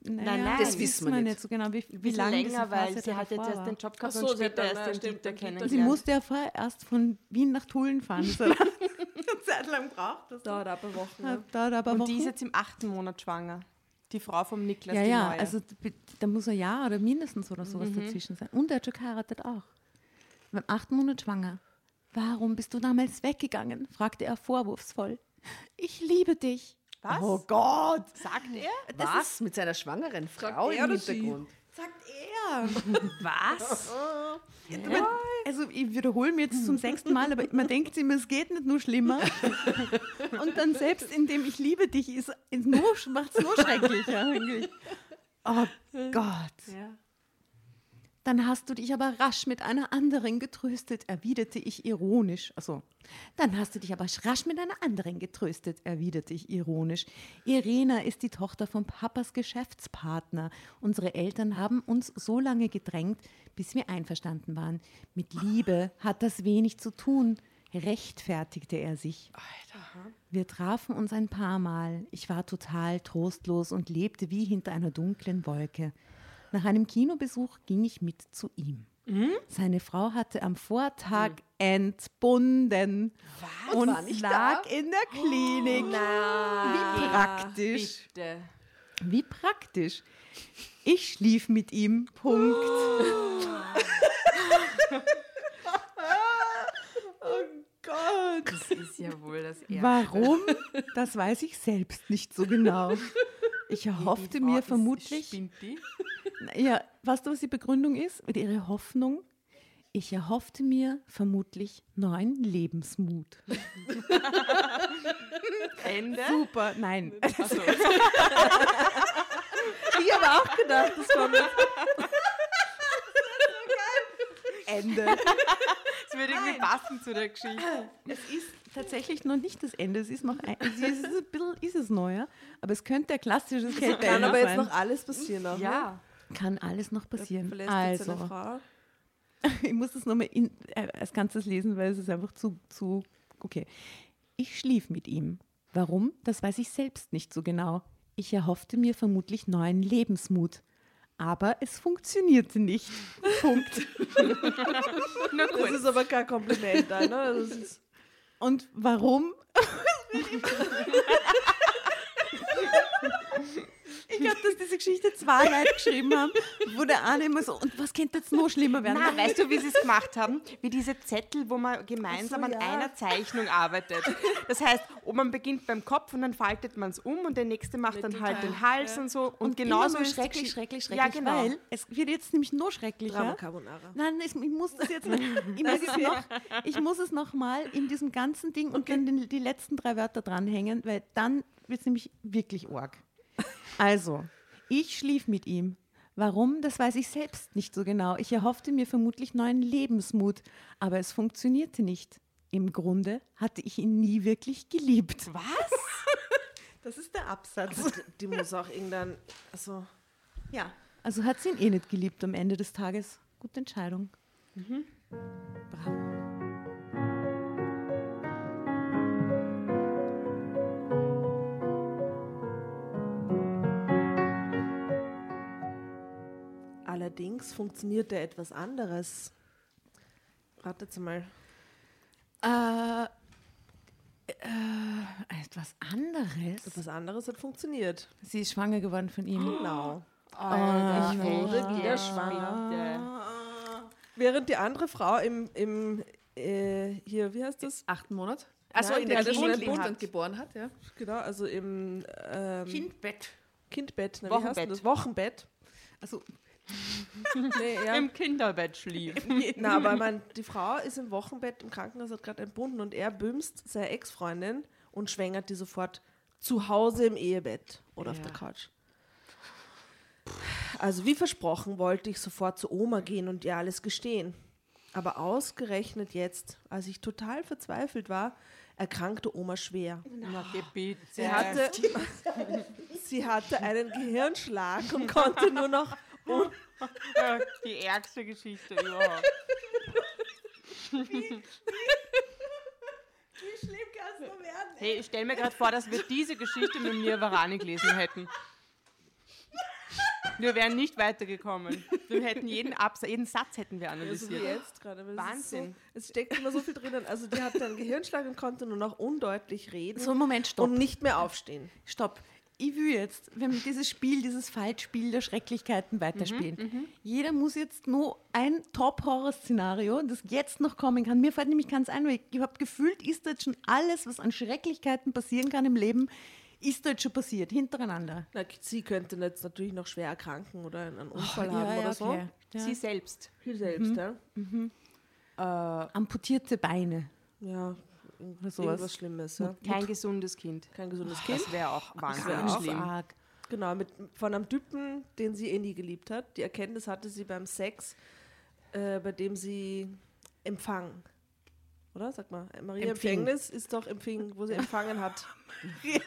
Naja, nein, das das wissen wir nicht. nicht so genau, wie, wie lange diese länger, weil sie hat jetzt erst den Job gehabt Ach und so, hat später dann, erst den stimmt, Dieter Dieter Sie kennengelernt. musste ja vorher erst von Wien nach Tulln fahren. [laughs] Hat eine Zeit lang braucht das. Dauert ein paar Wochen. Ja. Hat- Dauert aber Und Wochen. die ist jetzt im achten Monat schwanger. Die Frau vom Niklas, ja, die ja, neue. also da muss ein Jahr oder mindestens oder sowas dazwischen sein. Und er hat schon geheiratet auch. Beim achten Monat schwanger. Warum bist du damals weggegangen? fragte er vorwurfsvoll. Ich liebe dich. Was? Oh Gott, Sagt er? Was? Mit seiner schwangeren Frau im oder sie? Sagt er. [laughs] Was? Aber, also ich wiederhole mir jetzt zum sechsten Mal, aber man denkt sich immer, es geht nicht nur schlimmer. [laughs] Und dann selbst indem ich liebe dich, ist ist nur, macht es nur schrecklicher eigentlich. Oh Gott. Dann hast du dich aber rasch mit einer anderen getröstet, erwiderte ich ironisch. Also, dann hast du dich aber rasch mit einer anderen getröstet, erwiderte ich ironisch. Irena ist die Tochter von Papas Geschäftspartner. Unsere Eltern haben uns so lange gedrängt, bis wir einverstanden waren. Mit Liebe hat das wenig zu tun, rechtfertigte er sich. Wir trafen uns ein paar Mal. Ich war total trostlos und lebte wie hinter einer dunklen Wolke. Nach einem Kinobesuch ging ich mit zu ihm. Seine Frau hatte am Vortag entbunden und War nicht lag in der Klinik. wie praktisch. Bitte. Wie praktisch. Ich schlief mit ihm. Punkt. [laughs] Gott. Das ist ja wohl das Erste. Warum? Das weiß ich selbst nicht so genau. Ich erhoffte mir vermutlich. Die? Ja, weißt du, was die Begründung ist? Oder ihre Hoffnung? Ich erhoffte mir vermutlich neuen Lebensmut. [laughs] Ende? Super, nein. [laughs] Ich habe auch gedacht, das kommt. Ende. Das würde irgendwie passen zu der Geschichte. Es ist tatsächlich noch nicht das Ende. Es ist noch ein, es ist ein bisschen ist es neuer, aber es könnte ein klassisches Kann Kälteende aber jetzt sein. noch alles passieren. Auch, ne? Kann alles noch passieren. Verlässt jetzt seine Also, Frau. [laughs] ich muss es nochmal äh, als Ganzes lesen, weil es ist einfach zu, zu. Okay. Ich schlief mit ihm. Warum? Das weiß ich selbst nicht so genau. Ich erhoffte mir vermutlich neuen Lebensmut. Aber es funktionierte nicht. [laughs] Punkt. Das ist aber kein Kompliment, da, ne? Das Und warum? [laughs] ich glaube, dass diese Geschichte zwei Leute geschrieben haben, wo der eine immer so, und was könnte jetzt noch schlimmer werden? Na, weißt du, wie sie es gemacht haben? Wie diese Zettel, wo man gemeinsam so, an ja. einer Zeichnung arbeitet. Das heißt, man beginnt beim Kopf und dann faltet man es um und der nächste macht dann halt den Hals und so. Und, und genauso ist schrecklich, schrecklich, schrecklich, Ja, genau. weil es wird jetzt nämlich noch schrecklicher. Drama Carbonara. Nein, es, ich muss das jetzt noch, ich muss es noch, ich muss es noch mal in diesem ganzen Ding und dann die letzten drei Wörter dranhängen, weil dann wird es nämlich wirklich arg. Also, ich schlief mit ihm. Warum, das weiß ich selbst nicht so genau. Ich erhoffte mir vermutlich neuen Lebensmut, aber es funktionierte nicht. Im Grunde hatte ich ihn nie wirklich geliebt. Was? [laughs] Das ist der Absatz. Die, die muss auch irgendwann. Also, Ja. Also hat sie ihn eh nicht geliebt am Ende des Tages. Gute Entscheidung. Bravo. Allerdings funktionierte etwas anderes. Ratet mal. Äh, äh, etwas anderes. Etwas anderes hat funktioniert. Sie ist schwanger geworden von ihm. Genau. Alter, ich wurde wieder schwanger. Während die andere Frau im, im äh, hier, wie heißt das? Achten Monat? Achso, Nein, in der der Klinik ein wohnt Kind. und geboren hat, ja. Genau, also im ähm, Kindbett. Kindbett, ne, wie heißt denn Wochenbett. das? Wochenbett. Also, Nee, ja. Im Kinderbett schlief. [laughs] Na, aber mein, die Frau ist im Wochenbett im Krankenhaus, hat gerade entbunden und er bümst seine Ex-Freundin und schwängert die sofort zu Hause im Ehebett oder auf der Couch. Also wie versprochen wollte ich sofort zu Oma gehen und ihr alles gestehen. Aber ausgerechnet jetzt, als ich total verzweifelt war, erkrankte Oma schwer. Na. Sie hatte, [laughs] sie hatte einen Gehirnschlag und konnte nur noch Die ärgste Geschichte überhaupt. Wie schlimm kann es nur werden? Hey, ich stell mir gerade vor, dass wir diese Geschichte mit mir Varani gelesen hätten. Wir wären nicht weitergekommen. Wir hätten jeden Absatz, jeden Satz hätten wir wie analysiert. jetzt gerade. Wahnsinn. So, es steckt immer so viel drinnen. Also die hatte einen Gehirnschlag und konnte nur noch undeutlich reden so, Moment, stopp. und nicht mehr aufstehen. Stopp. Ich will jetzt, wenn wir dieses Spiel, dieses Falschspiel der Schrecklichkeiten weiterspielen. Jeder muss jetzt nur ein Top-Horror-Szenario, das jetzt noch kommen kann. Mir fällt nämlich ganz ein, weil ich habe gefühlt, ist jetzt schon alles, was an Schrecklichkeiten passieren kann im Leben, ist da jetzt schon passiert, hintereinander. Na, sie könnte jetzt natürlich noch schwer erkranken oder einen Unfall Ja, haben ja, oder so. okay. Ja. Sie selbst. Sie selbst, Mhm. ja. Amputierte Beine. Ja, sowas. irgendwas Schlimmes. Ja. Kein gesundes Kind. Kein gesundes Kind. Das wäre auch wär wahnsinnig auch schlimm. arg. Genau, mit, von einem Typen, den sie eh nie geliebt hat. Die Erkenntnis hatte sie beim Sex, äh, bei dem sie Empfang. Oder? Sag mal, Maria Empfing. Empfängnis ist doch Empfing, wo sie empfangen hat. [laughs]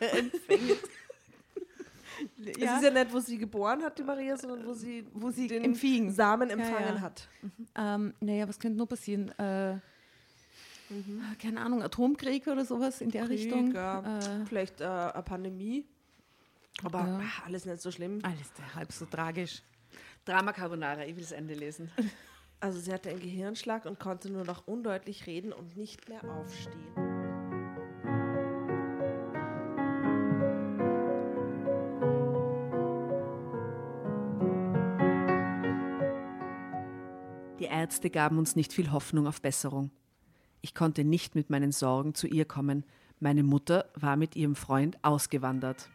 Es ist ja nicht, wo sie geboren hat, die Maria, sondern wo sie, Wo sie den empfing. Samen Ja, empfangen ja. hat. Ähm, naja, was könnte nur passieren? Äh, Keine Ahnung, Atomkrieg oder sowas in der Krieg, Richtung. ja. Äh, Vielleicht äh, eine Pandemie. Aber Ja. ah, alles nicht so schlimm. alles halb so tragisch. Drama Carbonara, ich will das Ende lesen. [laughs] Also sie hatte einen Gehirnschlag und konnte nur noch undeutlich reden und nicht mehr aufstehen. Die Ärzte gaben uns nicht viel Hoffnung auf Besserung. Ich konnte nicht mit meinen Sorgen zu ihr kommen. Meine Mutter war mit ihrem Freund ausgewandert.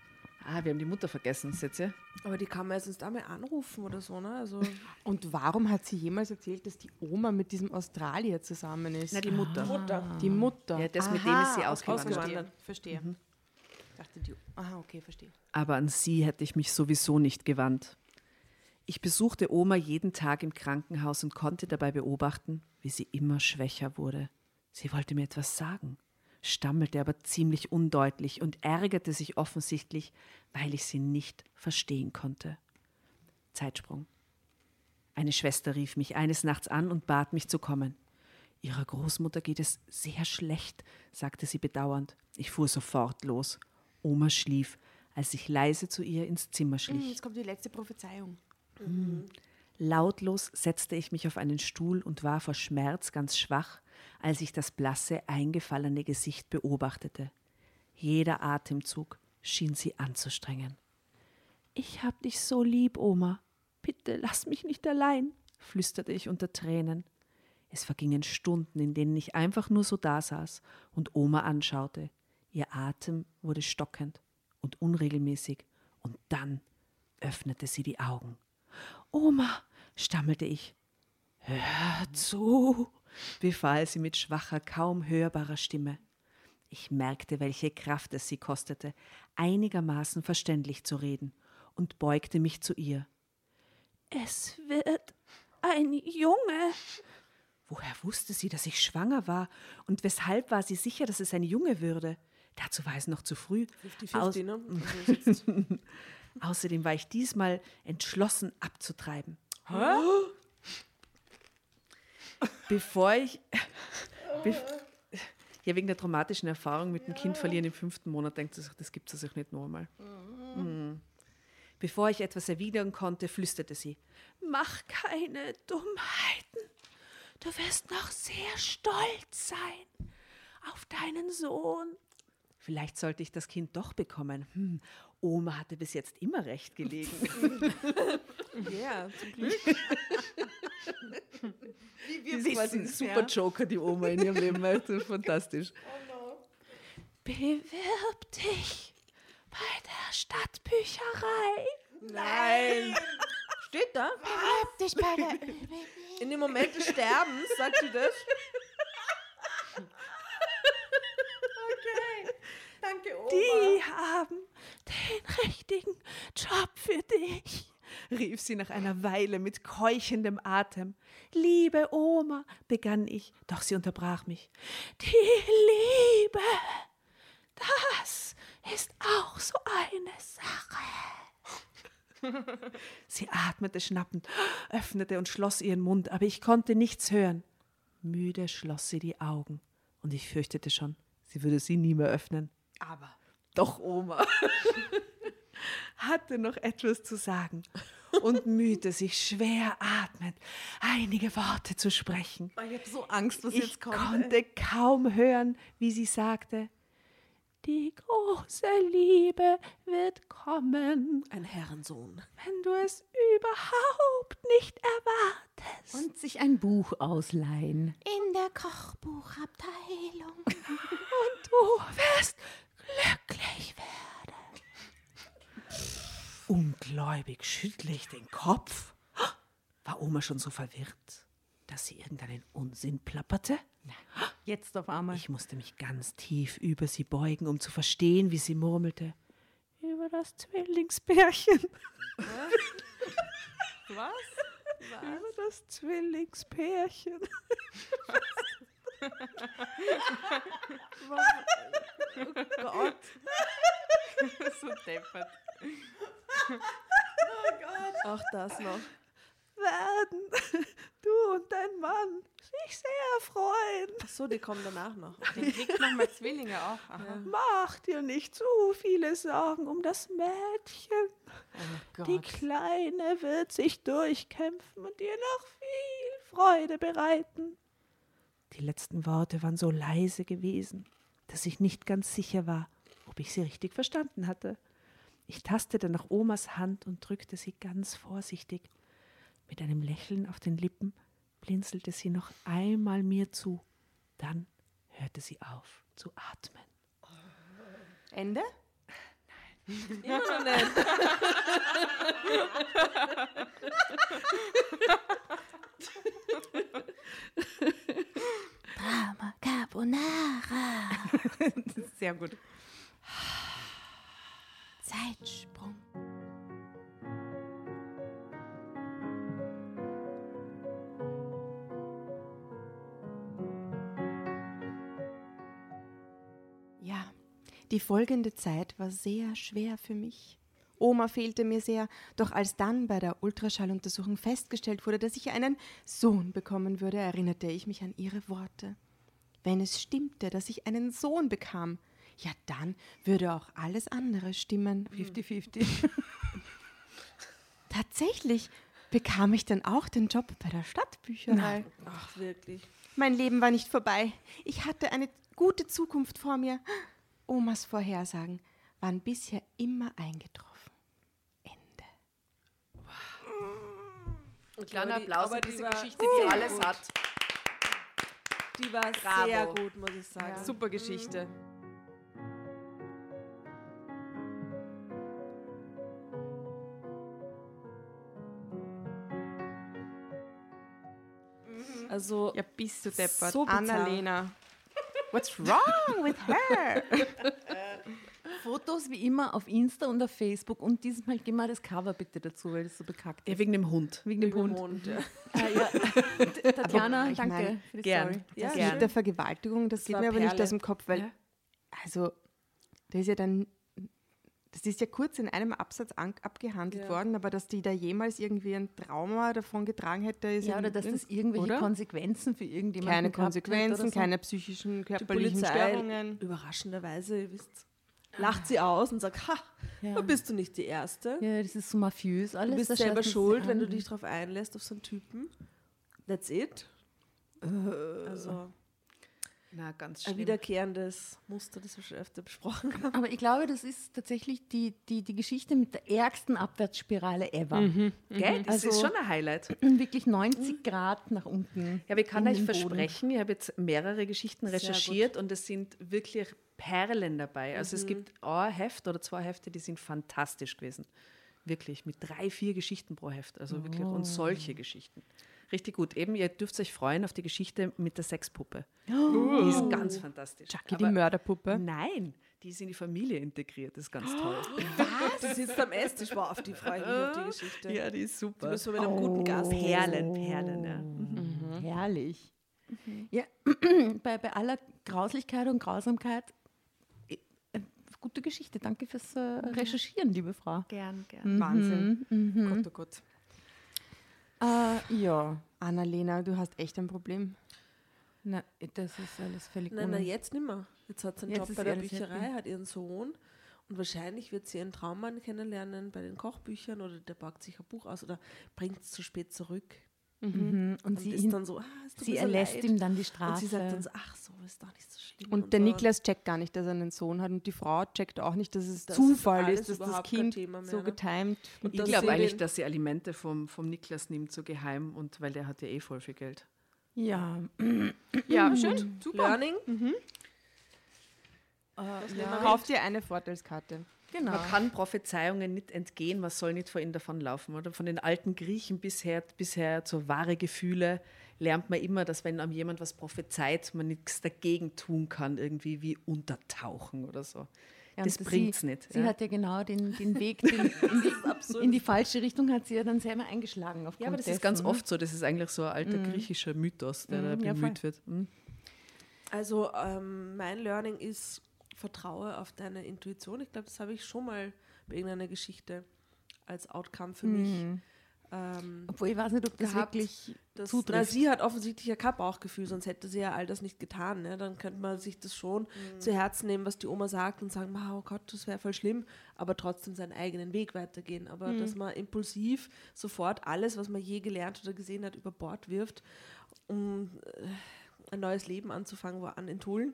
Ah, wir haben die Mutter vergessen, seht ihr? Aber die kann man jetzt nicht einmal anrufen oder so, ne? Also [laughs] Und warum hat sie jemals erzählt, dass die Oma mit diesem Australier zusammen ist? Na, die Mutter. Mutter. die Mutter. Ja, das mit dem ist sie Aha, ausgewandert. Verstehe. verstehe. Ich dachte, die. Aha, okay, verstehe. Aber an sie hätte ich mich sowieso nicht gewandt. Ich besuchte Oma jeden Tag im Krankenhaus und konnte dabei beobachten, wie sie immer schwächer wurde. Sie wollte mir etwas sagen, stammelte aber ziemlich undeutlich und ärgerte sich offensichtlich, weil ich sie nicht verstehen konnte. Zeitsprung. Eine Schwester rief mich eines Nachts an und bat mich zu kommen. Ihrer Großmutter geht es sehr schlecht, sagte sie bedauernd. Ich fuhr sofort los. Oma schlief, als ich leise zu ihr ins Zimmer schlich. Jetzt kommt die letzte Prophezeiung. Lautlos setzte ich mich auf einen Stuhl und war vor Schmerz ganz schwach, als ich das blasse, eingefallene Gesicht beobachtete. Jeder Atemzug schien sie anzustrengen. Ich hab dich so lieb, Oma. Bitte lass mich nicht allein, flüsterte ich unter Tränen. Es vergingen Stunden, in denen ich einfach nur so dasaß und Oma anschaute. Ihr Atem wurde stockend und unregelmäßig, und dann öffnete sie die Augen. Oma, stammelte ich. Hör zu, befahl sie mit schwacher, kaum hörbarer Stimme. Ich merkte, welche Kraft es sie kostete, einigermaßen verständlich zu reden, und beugte mich zu ihr. Es wird ein Junge. Woher wusste sie, dass ich schwanger war? Und weshalb war sie sicher, dass es ein Junge würde? Dazu war es noch zu früh. 50-50, ne? [laughs] Also Außerdem war ich diesmal entschlossen abzutreiben. Bevor ich. [laughs] Bef ja, wegen der traumatischen Erfahrung mit dem Kind verlieren im fünften Monat denkt sie sich, das gibt es sich nicht nochmal. Mhm. Bevor ich etwas erwidern konnte, flüsterte sie: Mach keine Dummheiten. Du wirst noch sehr stolz sein auf deinen Sohn. Vielleicht sollte ich das Kind doch bekommen. Hm, Oma hatte bis jetzt immer recht gelegen. [laughs] Ja, zum Glück. Sie ist quasi ein super Joker, die Oma in ihrem Leben. Das ist fantastisch. [laughs] Bewirb dich bei der Stadtbücherei. Nein! Steht da? dich bei der [laughs] In dem Moment des Sterbens sagt sie das. Danke, Oma. Die haben den richtigen Job für dich, rief sie nach einer Weile mit keuchendem Atem. Liebe Oma, begann ich, doch sie unterbrach mich. Die Liebe, das ist auch so eine Sache. [laughs] Sie atmete schnappend, öffnete und schloss ihren Mund, aber ich konnte nichts hören. Müde schloss sie die Augen, und ich fürchtete schon, sie würde sie nie mehr öffnen. Aber. Doch Oma [laughs] hatte noch etwas zu sagen und mühte sich schwer atmend, einige Worte zu sprechen. Ich habe so Angst, was Ich jetzt kommt. konnte kaum hören, wie sie sagte, die große Liebe wird kommen, Ein Herrensohn. wenn du es überhaupt nicht erwartest. Und sich ein Buch ausleihen. In der Kochbuchabteilung. [laughs] und du wirst glücklich werden. Ungläubig schüttle ich den Kopf. War Oma schon so verwirrt, dass sie irgendeinen Unsinn plapperte? Jetzt auf einmal. Ich musste mich ganz tief über sie beugen, um zu verstehen, wie sie murmelte. Über das Zwillingspärchen. Was? Über das Zwillingspärchen. Gott. [laughs] so deppert. Auch das noch. Werden du und dein Mann sich sehr freuen. Ach so, die kommen danach noch. Der kriegt nochmal Zwillinge auch. Aha. Mach dir nicht zu viele Sorgen um das Mädchen. Oh Die Gott. Kleine wird sich durchkämpfen und dir noch viel Freude bereiten. Die letzten Worte waren so leise gewesen, dass ich nicht ganz sicher war, ob ich sie richtig verstanden hatte. Ich tastete nach Omas Hand und drückte sie ganz vorsichtig. Mit einem Lächeln auf den Lippen blinzelte sie noch einmal mir zu. Dann hörte sie auf zu atmen. Ende? Immer noch nicht. [laughs] [laughs] Drama Carbonara. [laughs] Sehr gut. Zeitsprung. Ja, die folgende Zeit war sehr schwer für mich. Oma fehlte mir sehr, doch als dann bei der Ultraschalluntersuchung festgestellt wurde, dass ich einen Sohn bekommen würde, erinnerte ich mich an ihre Worte. Wenn es stimmte, dass ich einen Sohn bekam, ja dann würde auch alles andere stimmen. 50-50. [laughs] Tatsächlich bekam ich dann auch den Job bei der Stadtbücherei. Ach, wirklich. Mein Leben war nicht vorbei. Ich hatte eine gute Zukunft vor mir. Omas Vorhersagen waren bisher immer eingetroffen. Ende. Kleiner Aber die- Applaus die diese Geschichte, die alles gut. hat. Die war Bravo. sehr gut, muss ich sagen. Super Geschichte. Also, Ja, bist du deppert. So. Annalena. What's wrong with her? [laughs] Fotos wie immer auf Insta und auf Facebook. Und dieses Mal gib mal das Cover bitte dazu, weil das so bekackt Ja, ist. wegen dem Hund. Wegen dem Hund. Hund. ja. [laughs] Ah, ja. [laughs] Tatjana, danke mein, für die gern. Story. Ja, Das schön. mit der Vergewaltigung, das geht war mir aber nicht Perle. aus dem Kopf, weil, Ja. also, da ist ja dann, das ist ja kurz in einem Absatz an, abgehandelt Ja. worden, aber dass die da jemals irgendwie ein Trauma davon getragen hätte, ist Ja, oder dass das irgendwelche oder? Konsequenzen für irgendjemanden keine Konsequenzen, oder so. keine psychischen, körperlichen Störungen. überraschenderweise, ihr wisst, lacht sie aus und sagt, ha, Ja. da bist du nicht die Erste. Ja, das ist so mafiös alles. Du bist das selber schuld, wenn du dich darauf einlässt, auf so einen Typen. That's it. Also Na, ganz ein wiederkehrendes Muster, das wir schon öfter besprochen haben. Aber ich glaube, das ist tatsächlich die, die, die Geschichte mit der ärgsten Abwärtsspirale ever. Gell? Das Also- ist schon ein Highlight. [clears throat] Wirklich 90 Grad nach unten. Ja, aber ich kann euch versprechen, ich habe jetzt mehrere Geschichten recherchiert und es sind wirklich Perlen dabei. Also es gibt ein Heft oder zwei Hefte, die sind fantastisch gewesen. Wirklich, mit drei, vier Geschichten pro Heft. Also wirklich, und solche Geschichten. Richtig gut. Eben, ihr dürft euch freuen auf die Geschichte mit der Sexpuppe. Die ist ganz fantastisch. Chucky, die Mörderpuppe. Nein, die ist in die Familie integriert. Das ist ganz toll. [gasps] Du sitzt am Esstisch, wow, auf die freue ich mich auf die Geschichte. Ja, die ist Die super. müssen wir mit einem guten Gast. Perlen, Perlen, ja. Mhm. Herrlich. Ja, [clears throat] bei, bei aller Grauslichkeit und Grausamkeit, gute Geschichte. Danke fürs äh, Recherchieren, liebe Frau. Gern, gern. Wahnsinn. Gott, oh Gott. Äh, ja, Annalena, du hast echt ein Problem. na, das ist alles völlig Nein, nein, jetzt nimmer. Jetzt hat sie einen Jetzt Job bei der Bücherei, happy. hat ihren Sohn und wahrscheinlich wird sie ihren Traummann kennenlernen bei den Kochbüchern oder der packt sich ein Buch aus oder bringt es zu spät zurück Mhm. Und und, sie, ist dann so, ah, sie so erlässt leid. ihm dann die Und Strafe. sie sagt dann so, ach so, ist doch nicht so schlimm. Und der so. Niklas checkt gar nicht, dass er einen Sohn hat und die Frau checkt auch nicht, dass es Das Zufall ist dass das Kind mehr, so ne? getimt Und Ich dass glaube sie eigentlich, dass sie Alimente vom, vom Niklas nimmt, so geheim, und weil der hat ja eh voll viel Geld. ja, Ja, [clears throat] schön. Super. Learning, Kauf dir eine Vorteilskarte. Genau. Man kann Prophezeiungen nicht entgehen, man soll nicht vor ihnen davonlaufen. Oder? Von den alten Griechen bisher, bisher zu wahre Gefühle lernt man immer, dass wenn einem jemand was prophezeit, man nichts dagegen tun kann, irgendwie wie untertauchen oder so. Ja, das und bringt's sie, nicht. Sie ja. hat ja genau den, den [laughs] Weg den, in, die, in die falsche Richtung hat sie ja dann selber eingeschlagen. Ja, aber das dessen, ist ganz ne? oft so. Das ist eigentlich so ein alter griechischer Mythos, der da Mhm, ja, bemüht wird. Mhm. Also ähm, mein Learning ist, vertraue auf deine Intuition. Ich glaube, das habe ich schon mal bei irgendeiner Geschichte als Outcome für mich. Ähm, Obwohl ich weiß nicht, ob das gehabt, wirklich das, zutrifft. na, sie hat offensichtlich ja kein Bauchgefühl, sonst hätte sie ja all das nicht getan. Ne? Dann könnte man sich das schon zu Herzen nehmen, was die Oma sagt und sagen, "Ma, oh Gott, das wäre voll schlimm, aber trotzdem seinen eigenen Weg weitergehen. Aber dass man impulsiv sofort alles, was man je gelernt oder gesehen hat, über Bord wirft, um äh, ein neues Leben anzufangen, wo an in Tulln,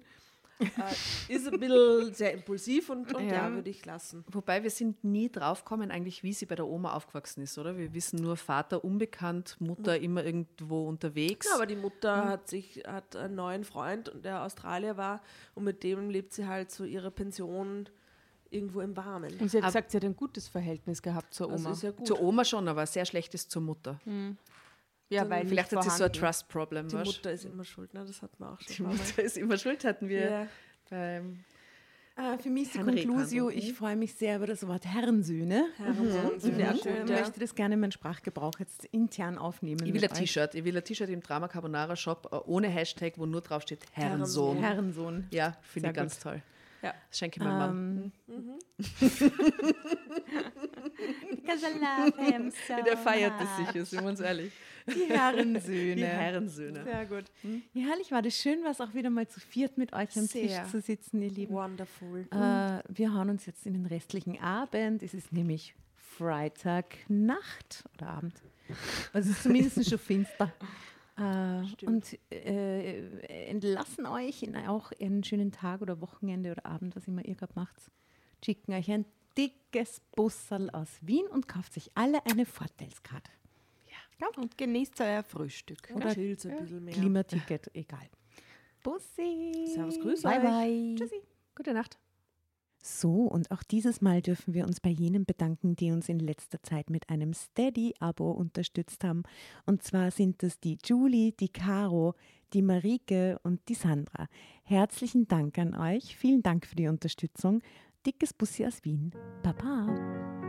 äh, ist ein bisschen sehr impulsiv und, und ja, Ja. würde ich lassen. Wobei wir sind nie draufgekommen, eigentlich, wie sie bei der Oma aufgewachsen ist, oder? Wir wissen nur, Vater unbekannt, Mutter immer irgendwo unterwegs. Ja, aber die Mutter hat sich hat einen neuen Freund und der Australier war und mit dem lebt sie halt so ihre Pension irgendwo im Warmen. Und sie hat Aber- gesagt, sie hat ein gutes Verhältnis gehabt zur Also Oma. ist ja gut. Zur Oma schon, aber sehr schlechtes zur Mutter. Ja, weil Vielleicht nicht hat sie so ein. Trust-Problem. die weißt? Mutter ist immer schuld, ne? das hatten wir auch Die schon. ein paar Mal. Mutter ist immer schuld, hatten wir Ja. beim Äh, für mich ist die Conclusio, ich freue mich sehr über das Wort Herrensöhne. Herrensohn, Ich sehr möchte, gut, ja. möchte das gerne in meinen Sprachgebrauch jetzt intern aufnehmen. Ich will ein. T-Shirt. Ich will ein T-Shirt im Drama Carbonara Shop äh, ohne Hashtag, wo nur drauf steht Herrensohn. Herrensohn. Ja, finde ich ganz gut. toll. Ja. Das schenke ich meinem Mann. Ähm, [laughs] Because I love him so Der feiert das much. sicher, sind wir uns ehrlich. Die Herrensöhne. Die Herrensöhne. Sehr gut. Ja, herrlich war das schön, war es auch wieder mal zu viert mit euch am Sehr. Tisch zu sitzen, ihr Lieben. Wonderful. Äh, wir hauen uns jetzt in den restlichen Abend. Es ist nämlich Freitagnacht oder Abend. Also es ist zumindest schon finster. [laughs] Äh, und äh, entlassen euch in auch einen schönen Tag oder Wochenende oder Abend, was immer ihr gerade macht. Schicken euch ein dickes Bussal aus Wien und kauft sich alle eine Vorteilskarte. Ja, und genießt euer Frühstück. Oder chillt ein bisschen mehr. Klimaticket, egal. Bussi. Servus, grüß bye euch. Bye. Tschüssi. Gute Nacht. So, und auch dieses Mal dürfen wir uns bei jenen bedanken, die uns in letzter Zeit mit einem Steady-Abo unterstützt haben. Und zwar sind das die Julie, die Caro, die Marike und die Sandra. Herzlichen Dank an euch. Vielen Dank für die Unterstützung. Dickes Bussi aus Wien. Baba.